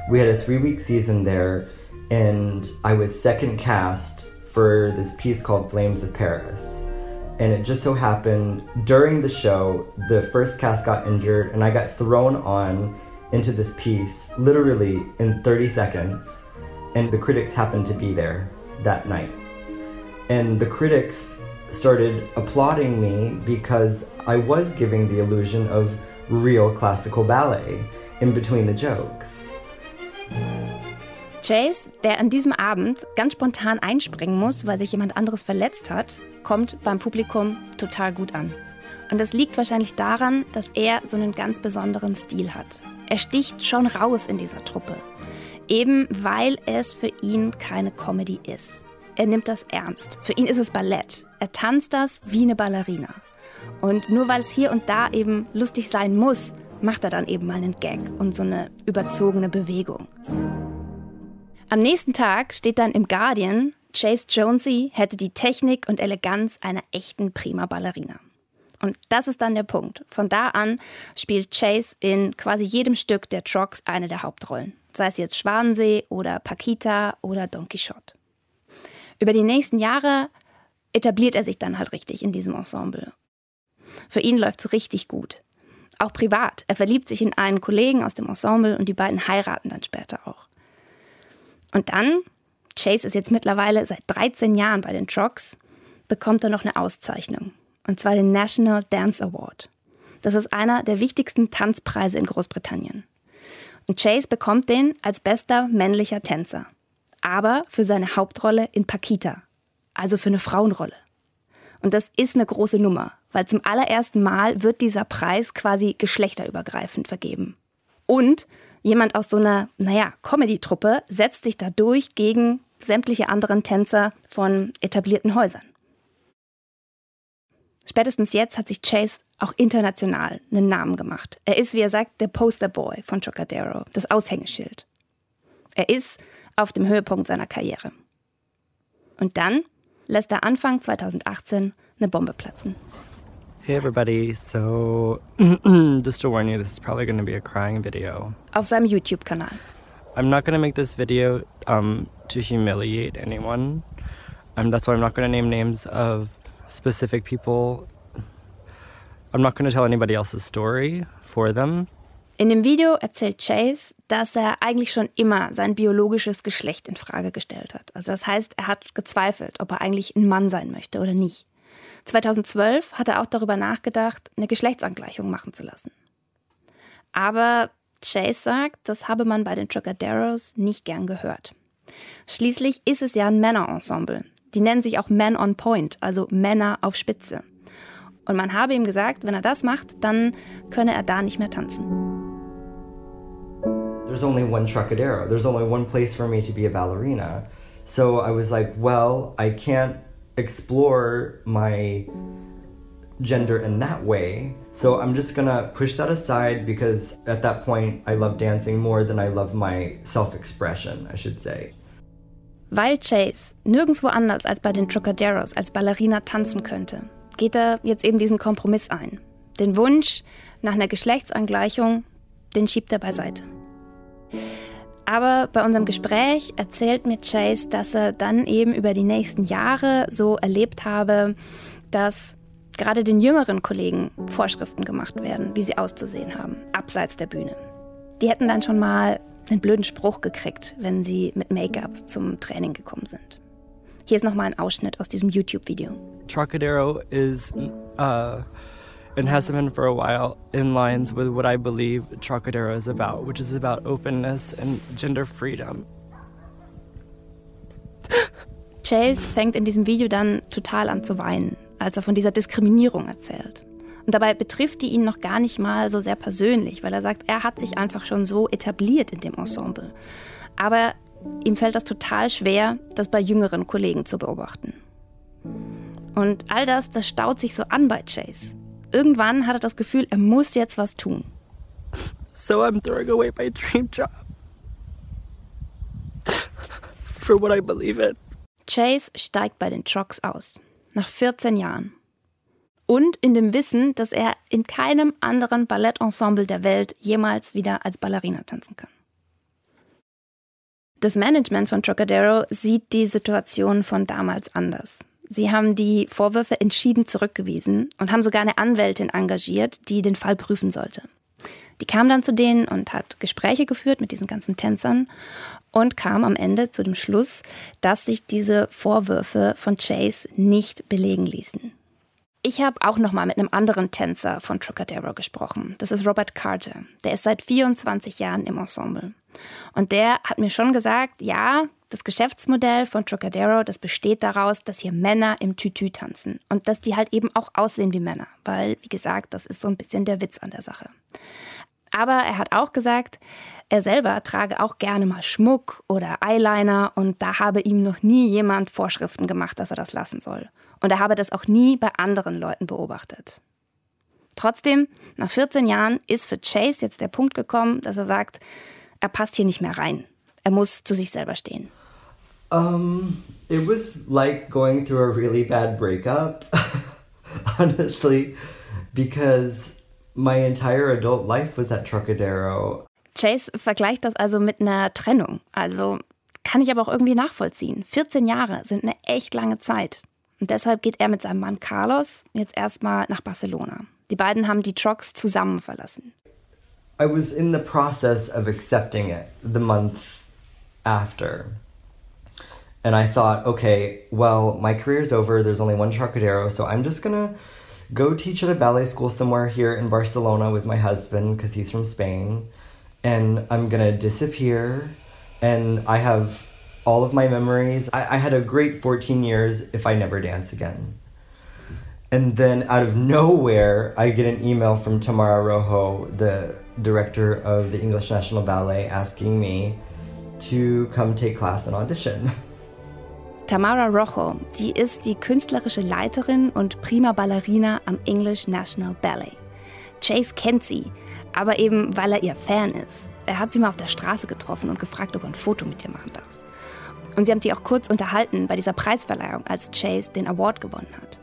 We had a three-week season there, and I was second cast for this piece called Flames of Paris. And it just so happened during the show, the first cast got injured, and I got thrown on into this piece literally in 30 seconds. And the critics happened to be there that night. And the critics started applauding me because I was giving the illusion of real classical ballet in between the jokes. Chase, der an diesem Abend ganz spontan einspringen muss, weil sich jemand anderes verletzt hat, kommt beim Publikum total gut an. Und das liegt wahrscheinlich daran, dass er so einen ganz besonderen Stil hat. Er sticht schon raus in dieser Truppe. Eben weil es für ihn keine Comedy ist. Er nimmt das ernst. Für ihn ist es Ballett. Er tanzt das wie eine Ballerina. Und nur weil es hier und da eben lustig sein muss, macht er dann eben mal einen Gag und so eine überzogene Bewegung. Am nächsten Tag steht dann im Guardian, Chase Jonesy hätte die Technik und Eleganz einer echten Prima Ballerina. Und das ist dann der Punkt. Von da an spielt Chase in quasi jedem Stück der Trucks eine der Hauptrollen. Sei es jetzt Schwanensee oder Paquita oder Don Quixote. Über die nächsten Jahre etabliert er sich dann halt richtig in diesem Ensemble. Für ihn läuft es richtig gut. Auch privat. Er verliebt sich in einen Kollegen aus dem Ensemble und die beiden heiraten dann später auch. Und dann, Chase ist jetzt mittlerweile seit 13 Jahren bei den Trucks, bekommt er noch eine Auszeichnung. und zwar den National Dance Award. Das ist einer der wichtigsten Tanzpreise in Großbritannien. Und Chase bekommt den als bester männlicher Tänzer. Aber für seine Hauptrolle in Paquita, also für eine Frauenrolle. Und das ist eine große Nummer, weil zum allerersten Mal wird dieser Preis quasi geschlechterübergreifend vergeben. Und jemand aus so einer, naja, Comedy-Truppe setzt sich dadurch gegen sämtliche anderen Tänzer von etablierten Häusern. Spätestens jetzt hat sich Chase auch international einen Namen gemacht. Er ist, wie er sagt, der Posterboy von Trocadero, das Aushängeschild. Er ist auf dem Höhepunkt seiner Karriere. Und dann lässt er Anfang 2018 eine Bombe platzen. Hey everybody, so just to warn you, this is probably going to be a crying video. Auf seinem YouTube-Kanal. I'm not going to make this video um, to humiliate anyone. Um, that's why I'm not going to name names of specific people. I'm not going to tell anybody else's story for them. In dem Video erzählt Chase, dass er eigentlich schon immer sein biologisches Geschlecht in Frage gestellt hat. Also das heißt, er hat gezweifelt, ob er eigentlich ein Mann sein möchte oder nicht. 2012 hat er auch darüber nachgedacht, eine Geschlechtsangleichung machen zu lassen. Aber Chase sagt, das habe man bei den Trocaderos nicht gern gehört. Schließlich ist es ja ein Männerensemble. Die nennen sich auch Men on Point, also Männer auf Spitze. Und man habe ihm gesagt, wenn er das macht, dann könne er da nicht mehr tanzen. There's only one Trocadero. There's only one place for me to be a ballerina. So I was like, well, I can't explore my gender in that way. So I'm just gonna push that aside because at that point I love dancing more than I love my self expression, I should say. Weil Chase nirgendwo anders als bei den Trocaderos als Ballerina tanzen könnte, geht er jetzt eben diesen Kompromiss ein. Den Wunsch nach einer Geschlechtsangleichung, den schiebt er beiseite. Aber bei unserem Gespräch erzählt mir Chase, dass er dann eben über die nächsten Jahre so erlebt habe, dass gerade den jüngeren Kollegen Vorschriften gemacht werden, wie sie auszusehen haben, abseits der Bühne. Die hätten dann schon mal einen blöden Spruch gekriegt, wenn sie mit Make-up zum Training gekommen sind. Hier ist nochmal ein Ausschnitt aus diesem YouTube-Video. Trocadero is uh, and has been for a while in lines with what I believe Trocadero is about, which is about openness and gender freedom. Chase fängt in diesem Video dann total an zu weinen, als er von dieser Diskriminierung erzählt. Und dabei betrifft die ihn noch gar nicht mal so sehr persönlich, weil er sagt, er hat sich einfach schon so etabliert in dem Ensemble. Aber ihm fällt das total schwer, das bei jüngeren Kollegen zu beobachten. Und all das, das staut sich so an bei Chase. Irgendwann hat er das Gefühl, er muss jetzt was tun. So I'm throwing away my dream job. For what I believe in. Chase steigt bei den Trucks aus. Nach 14 Jahren. Und in dem Wissen, dass er in keinem anderen Ballettensemble der Welt jemals wieder als Ballerina tanzen kann. Das Management von Trocadero sieht die Situation von damals anders. Sie haben die Vorwürfe entschieden zurückgewiesen und haben sogar eine Anwältin engagiert, die den Fall prüfen sollte. Die kam dann zu denen und hat Gespräche geführt mit diesen ganzen Tänzern und kam am Ende zu dem Schluss, dass sich diese Vorwürfe von Chase nicht belegen ließen. Ich habe auch noch mal mit einem anderen Tänzer von Trocadero gesprochen. Das ist Robert Carter. Der ist seit 24 Jahren im Ensemble. Und der hat mir schon gesagt, ja, das Geschäftsmodell von Trocadero, das besteht daraus, dass hier Männer im Tütü tanzen und dass die halt eben auch aussehen wie Männer, weil, wie gesagt, das ist so ein bisschen der Witz an der Sache. Aber er hat auch gesagt, er selber trage auch gerne mal Schmuck oder Eyeliner und da habe ihm noch nie jemand Vorschriften gemacht, dass er das lassen soll. Und er habe das auch nie bei anderen Leuten beobachtet. Trotzdem, nach 14 Jahren ist für Chase jetzt der Punkt gekommen, dass er sagt, er passt hier nicht mehr rein. Er muss zu sich selber stehen. Um, it was like going through a really bad breakup, honestly, because my entire adult life was at Trocadero. Chase vergleicht das also mit einer Trennung. Also kann ich aber auch irgendwie nachvollziehen. 14 Jahre sind eine echt lange Zeit. Und deshalb geht er mit seinem Mann Carlos jetzt erstmal nach Barcelona. Die beiden haben die Trocs zusammen verlassen. I was in the process of accepting it the month after. And I thought, okay, well, my career's over. There's only one Trocadero, so I'm just gonna go teach at a ballet school somewhere here in Barcelona with my husband because he's from Spain. And I'm gonna disappear. And I have all of my memories. I, I had a great 14 years if I never dance again. And then out of nowhere, I get an email from Tamara Rojo, the director of the English National Ballet, asking me to come take class and audition. Tamara Rojo, die ist die künstlerische Leiterin und prima Ballerina am English National Ballet. Chase kennt sie, aber eben weil er ihr Fan ist. Er hat sie mal auf der Straße getroffen und gefragt, ob er ein Foto mit ihr machen darf. Und sie haben sich auch kurz unterhalten bei dieser Preisverleihung, als Chase den Award gewonnen hat.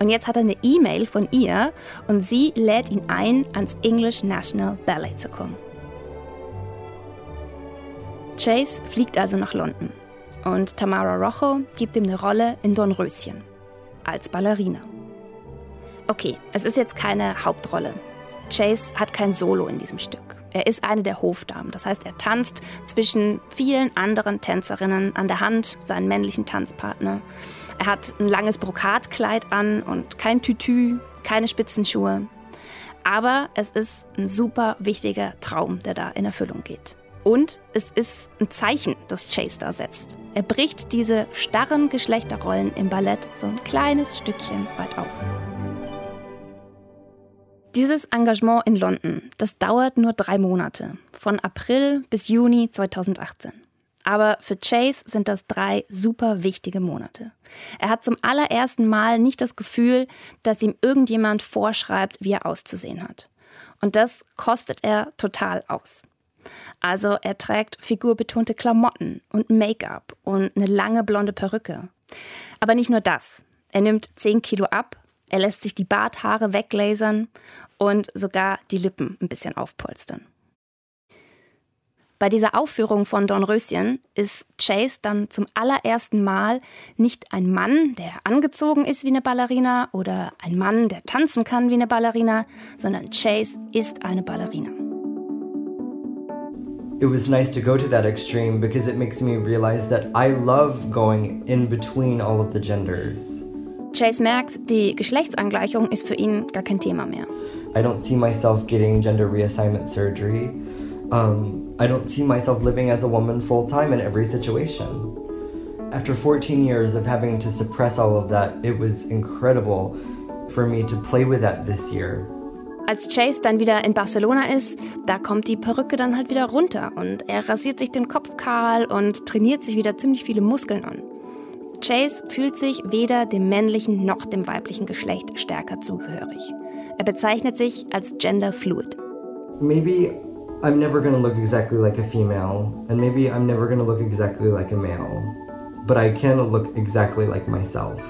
Und jetzt hat er eine E-Mail von ihr und sie lädt ihn ein, ans English National Ballet zu kommen. Chase fliegt also nach London und Tamara Rojo gibt ihm eine Rolle in Dornröschen als Ballerina. Okay, es ist jetzt keine Hauptrolle. Chase hat kein Solo in diesem Stück. Er ist eine der Hofdamen, das heißt, er tanzt zwischen vielen anderen Tänzerinnen an der Hand, seinen männlichen Tanzpartner. Er hat ein langes Brokatkleid an und kein Tütü, keine Spitzenschuhe. Aber es ist ein super wichtiger Traum, der da in Erfüllung geht. Und es ist ein Zeichen, das Chase da setzt. Er bricht diese starren Geschlechterrollen im Ballett so ein kleines Stückchen weit auf. Dieses Engagement in London, das dauert nur drei Monate, von April bis Juni 2018. Aber für Chase sind das drei super wichtige Monate. Er hat zum allerersten Mal nicht das Gefühl, dass ihm irgendjemand vorschreibt, wie er auszusehen hat. Und das kostet er total aus. Also er trägt figurbetonte Klamotten und Make-up und eine lange blonde Perücke. Aber nicht nur das. Er nimmt 10 Kilo ab, er lässt sich die Barthaare weglasern und sogar die Lippen ein bisschen aufpolstern. Bei dieser Aufführung von Dornröschen ist Chase dann zum allerersten Mal nicht ein Mann, der angezogen ist wie eine Ballerina oder ein Mann, der tanzen kann wie eine Ballerina, sondern Chase ist eine Ballerina. It was nice to go to that extreme because it makes me realize that I love going in between all of the genders. Chase merkt, die Geschlechtsangleichung ist für ihn gar kein Thema mehr. I don't see myself getting gender reassignment surgery. Um, I don't see myself living as a woman full time in every situation. After 14 years of having to suppress all of that, it was incredible for me to play with that this year. Als Chase dann wieder in Barcelona ist, da kommt die Perücke dann halt wieder runter und er rasiert sich den Kopf kahl und trainiert sich wieder ziemlich viele Muskeln an. Chase fühlt sich weder dem männlichen noch dem weiblichen Geschlecht stärker zugehörig. Er bezeichnet sich als gender fluid. Maybe I'm never gonna look exactly like a female, and maybe I'm never gonna look exactly like a male, but I can look exactly like myself.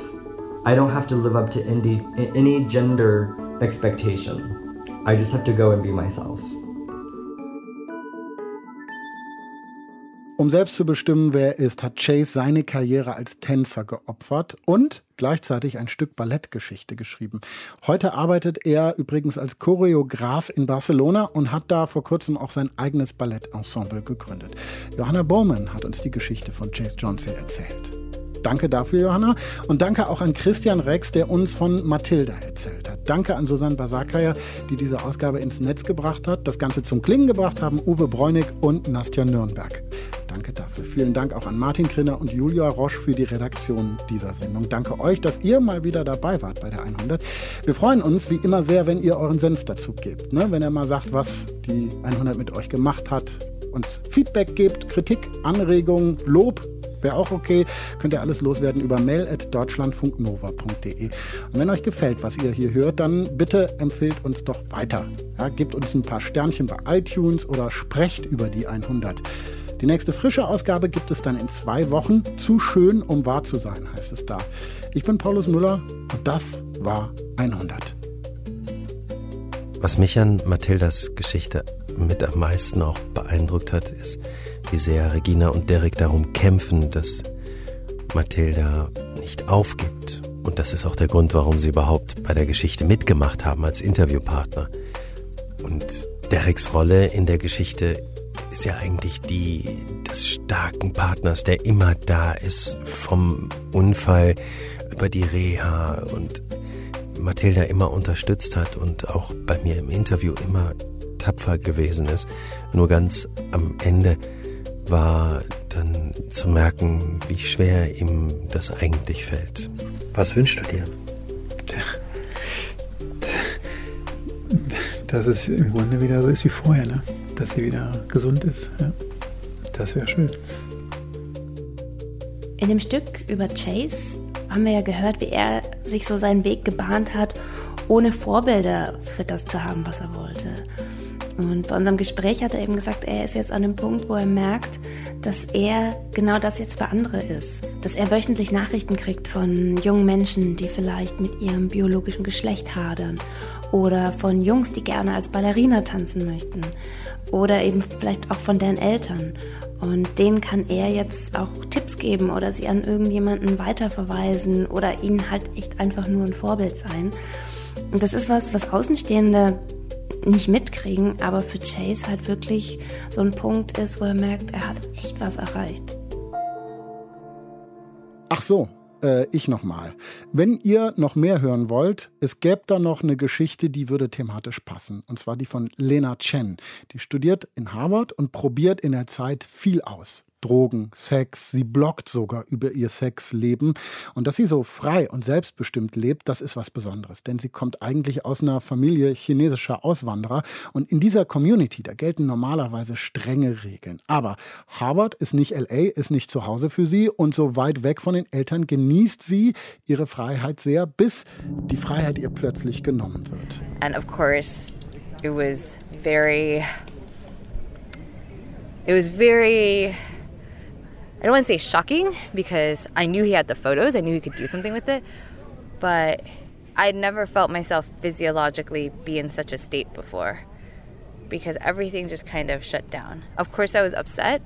I don't have to live up to any, any gender expectation. I just have to go and be myself. Um selbst zu bestimmen, wer er ist, hat Chase seine Karriere als Tänzer geopfert und gleichzeitig ein Stück Ballettgeschichte geschrieben. Heute arbeitet er übrigens als Choreograf in Barcelona und hat da vor kurzem auch sein eigenes Ballettensemble gegründet. Johanna Bowman hat uns die Geschichte von Chase Johnson erzählt. Danke dafür, Johanna. Und danke auch an Christian Rex, der uns von Mathilda erzählt hat. Danke an Susanne Basakaya, die diese Ausgabe ins Netz gebracht hat. Das Ganze zum Klingen gebracht haben Uwe Bräunig und Nastja Nürnberg. Danke dafür. Vielen Dank auch an Martin Krinner und Julia Roche für die Redaktion dieser Sendung. Danke euch, dass ihr mal wieder dabei wart bei der 100. Wir freuen uns wie immer sehr, wenn ihr euren Senf dazu gebt. Ne? Wenn ihr mal sagt, was die 100 mit euch gemacht hat, uns Feedback gebt, Kritik, Anregungen, Lob, wäre auch okay. Könnt ihr alles loswerden über mail.deutschlandfunknova.de. Und wenn euch gefällt, was ihr hier hört, dann bitte empfehlt uns doch weiter. Ja, gebt uns ein paar Sternchen bei iTunes oder sprecht über die 100. Die nächste frische Ausgabe gibt es dann in zwei Wochen. Zu schön, um wahr zu sein, heißt es da. Ich bin Paulus Müller und das war 100. Was mich an Mathildas Geschichte mit am meisten auch beeindruckt hat, ist, wie sehr Regina und Derek darum kämpfen, dass Mathilda nicht aufgibt. Und das ist auch der Grund, warum sie überhaupt bei der Geschichte mitgemacht haben als Interviewpartner. Und Dereks Rolle in der Geschichte ist ja eigentlich die des starken Partners, der immer da ist, vom Unfall über die Reha und Mathilda immer unterstützt hat und auch bei mir im Interview immer tapfer gewesen ist. Nur ganz am Ende war dann zu merken, wie schwer ihm das eigentlich fällt. Was wünschst du dir? Dass es im Grunde wieder so ist wie vorher, ne? dass sie wieder gesund ist. Ja. Das wäre schön. In dem Stück über Chase haben wir ja gehört, wie er sich so seinen Weg gebahnt hat, ohne Vorbilder für das zu haben, was er wollte. Und bei unserem Gespräch hat er eben gesagt, er ist jetzt an dem Punkt, wo er merkt, dass er genau das jetzt für andere ist. Dass er wöchentlich Nachrichten kriegt von jungen Menschen, die vielleicht mit ihrem biologischen Geschlecht hadern. Oder von Jungs, die gerne als Ballerina tanzen möchten. Oder eben vielleicht auch von deren Eltern. Und denen kann er jetzt auch Tipps geben oder sie an irgendjemanden weiterverweisen oder ihnen halt echt einfach nur ein Vorbild sein. Und das ist was, was Außenstehende nicht mitkriegen, aber für Chase halt wirklich so ein Punkt ist, wo er merkt, er hat echt was erreicht. Ach so, äh, ich nochmal. Wenn ihr noch mehr hören wollt, es gäbe da noch eine Geschichte, die würde thematisch passen. Und zwar die von Lena Chen. Die studiert in Harvard und probiert in der Zeit viel aus. Drogen, Sex. Sie bloggt sogar über ihr Sexleben. Und dass sie so frei und selbstbestimmt lebt, das ist was Besonderes. Denn sie kommt eigentlich aus einer Familie chinesischer Auswanderer. Und in dieser Community, da gelten normalerweise strenge Regeln. Aber Harvard ist nicht LA, ist nicht zu Hause für sie. Und so weit weg von den Eltern genießt sie ihre Freiheit sehr, bis die Freiheit ihr plötzlich genommen wird. And of course, it was very. It was very I don't want to say shocking because I knew he had the photos, I knew he could do something with it, but I'd never felt myself physiologically be in such a state before because everything just kind of shut down. Of course, I was upset,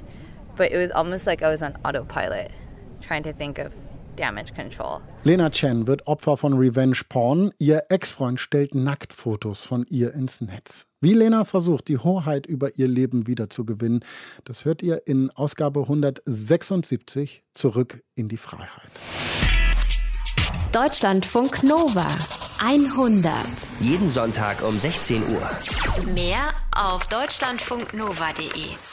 but it was almost like I was on autopilot trying to think of damage control. Lena Chen wird Opfer von Revenge Porn. Ihr Ex-Freund stellt Nacktfotos von ihr ins Netz. Wie Lena versucht, die Hoheit über ihr Leben wiederzugewinnen, das hört ihr in Ausgabe 176 zurück in die Freiheit. Deutschlandfunk Nova 100. Jeden Sonntag um 16 Uhr. Mehr auf deutschlandfunknova.de.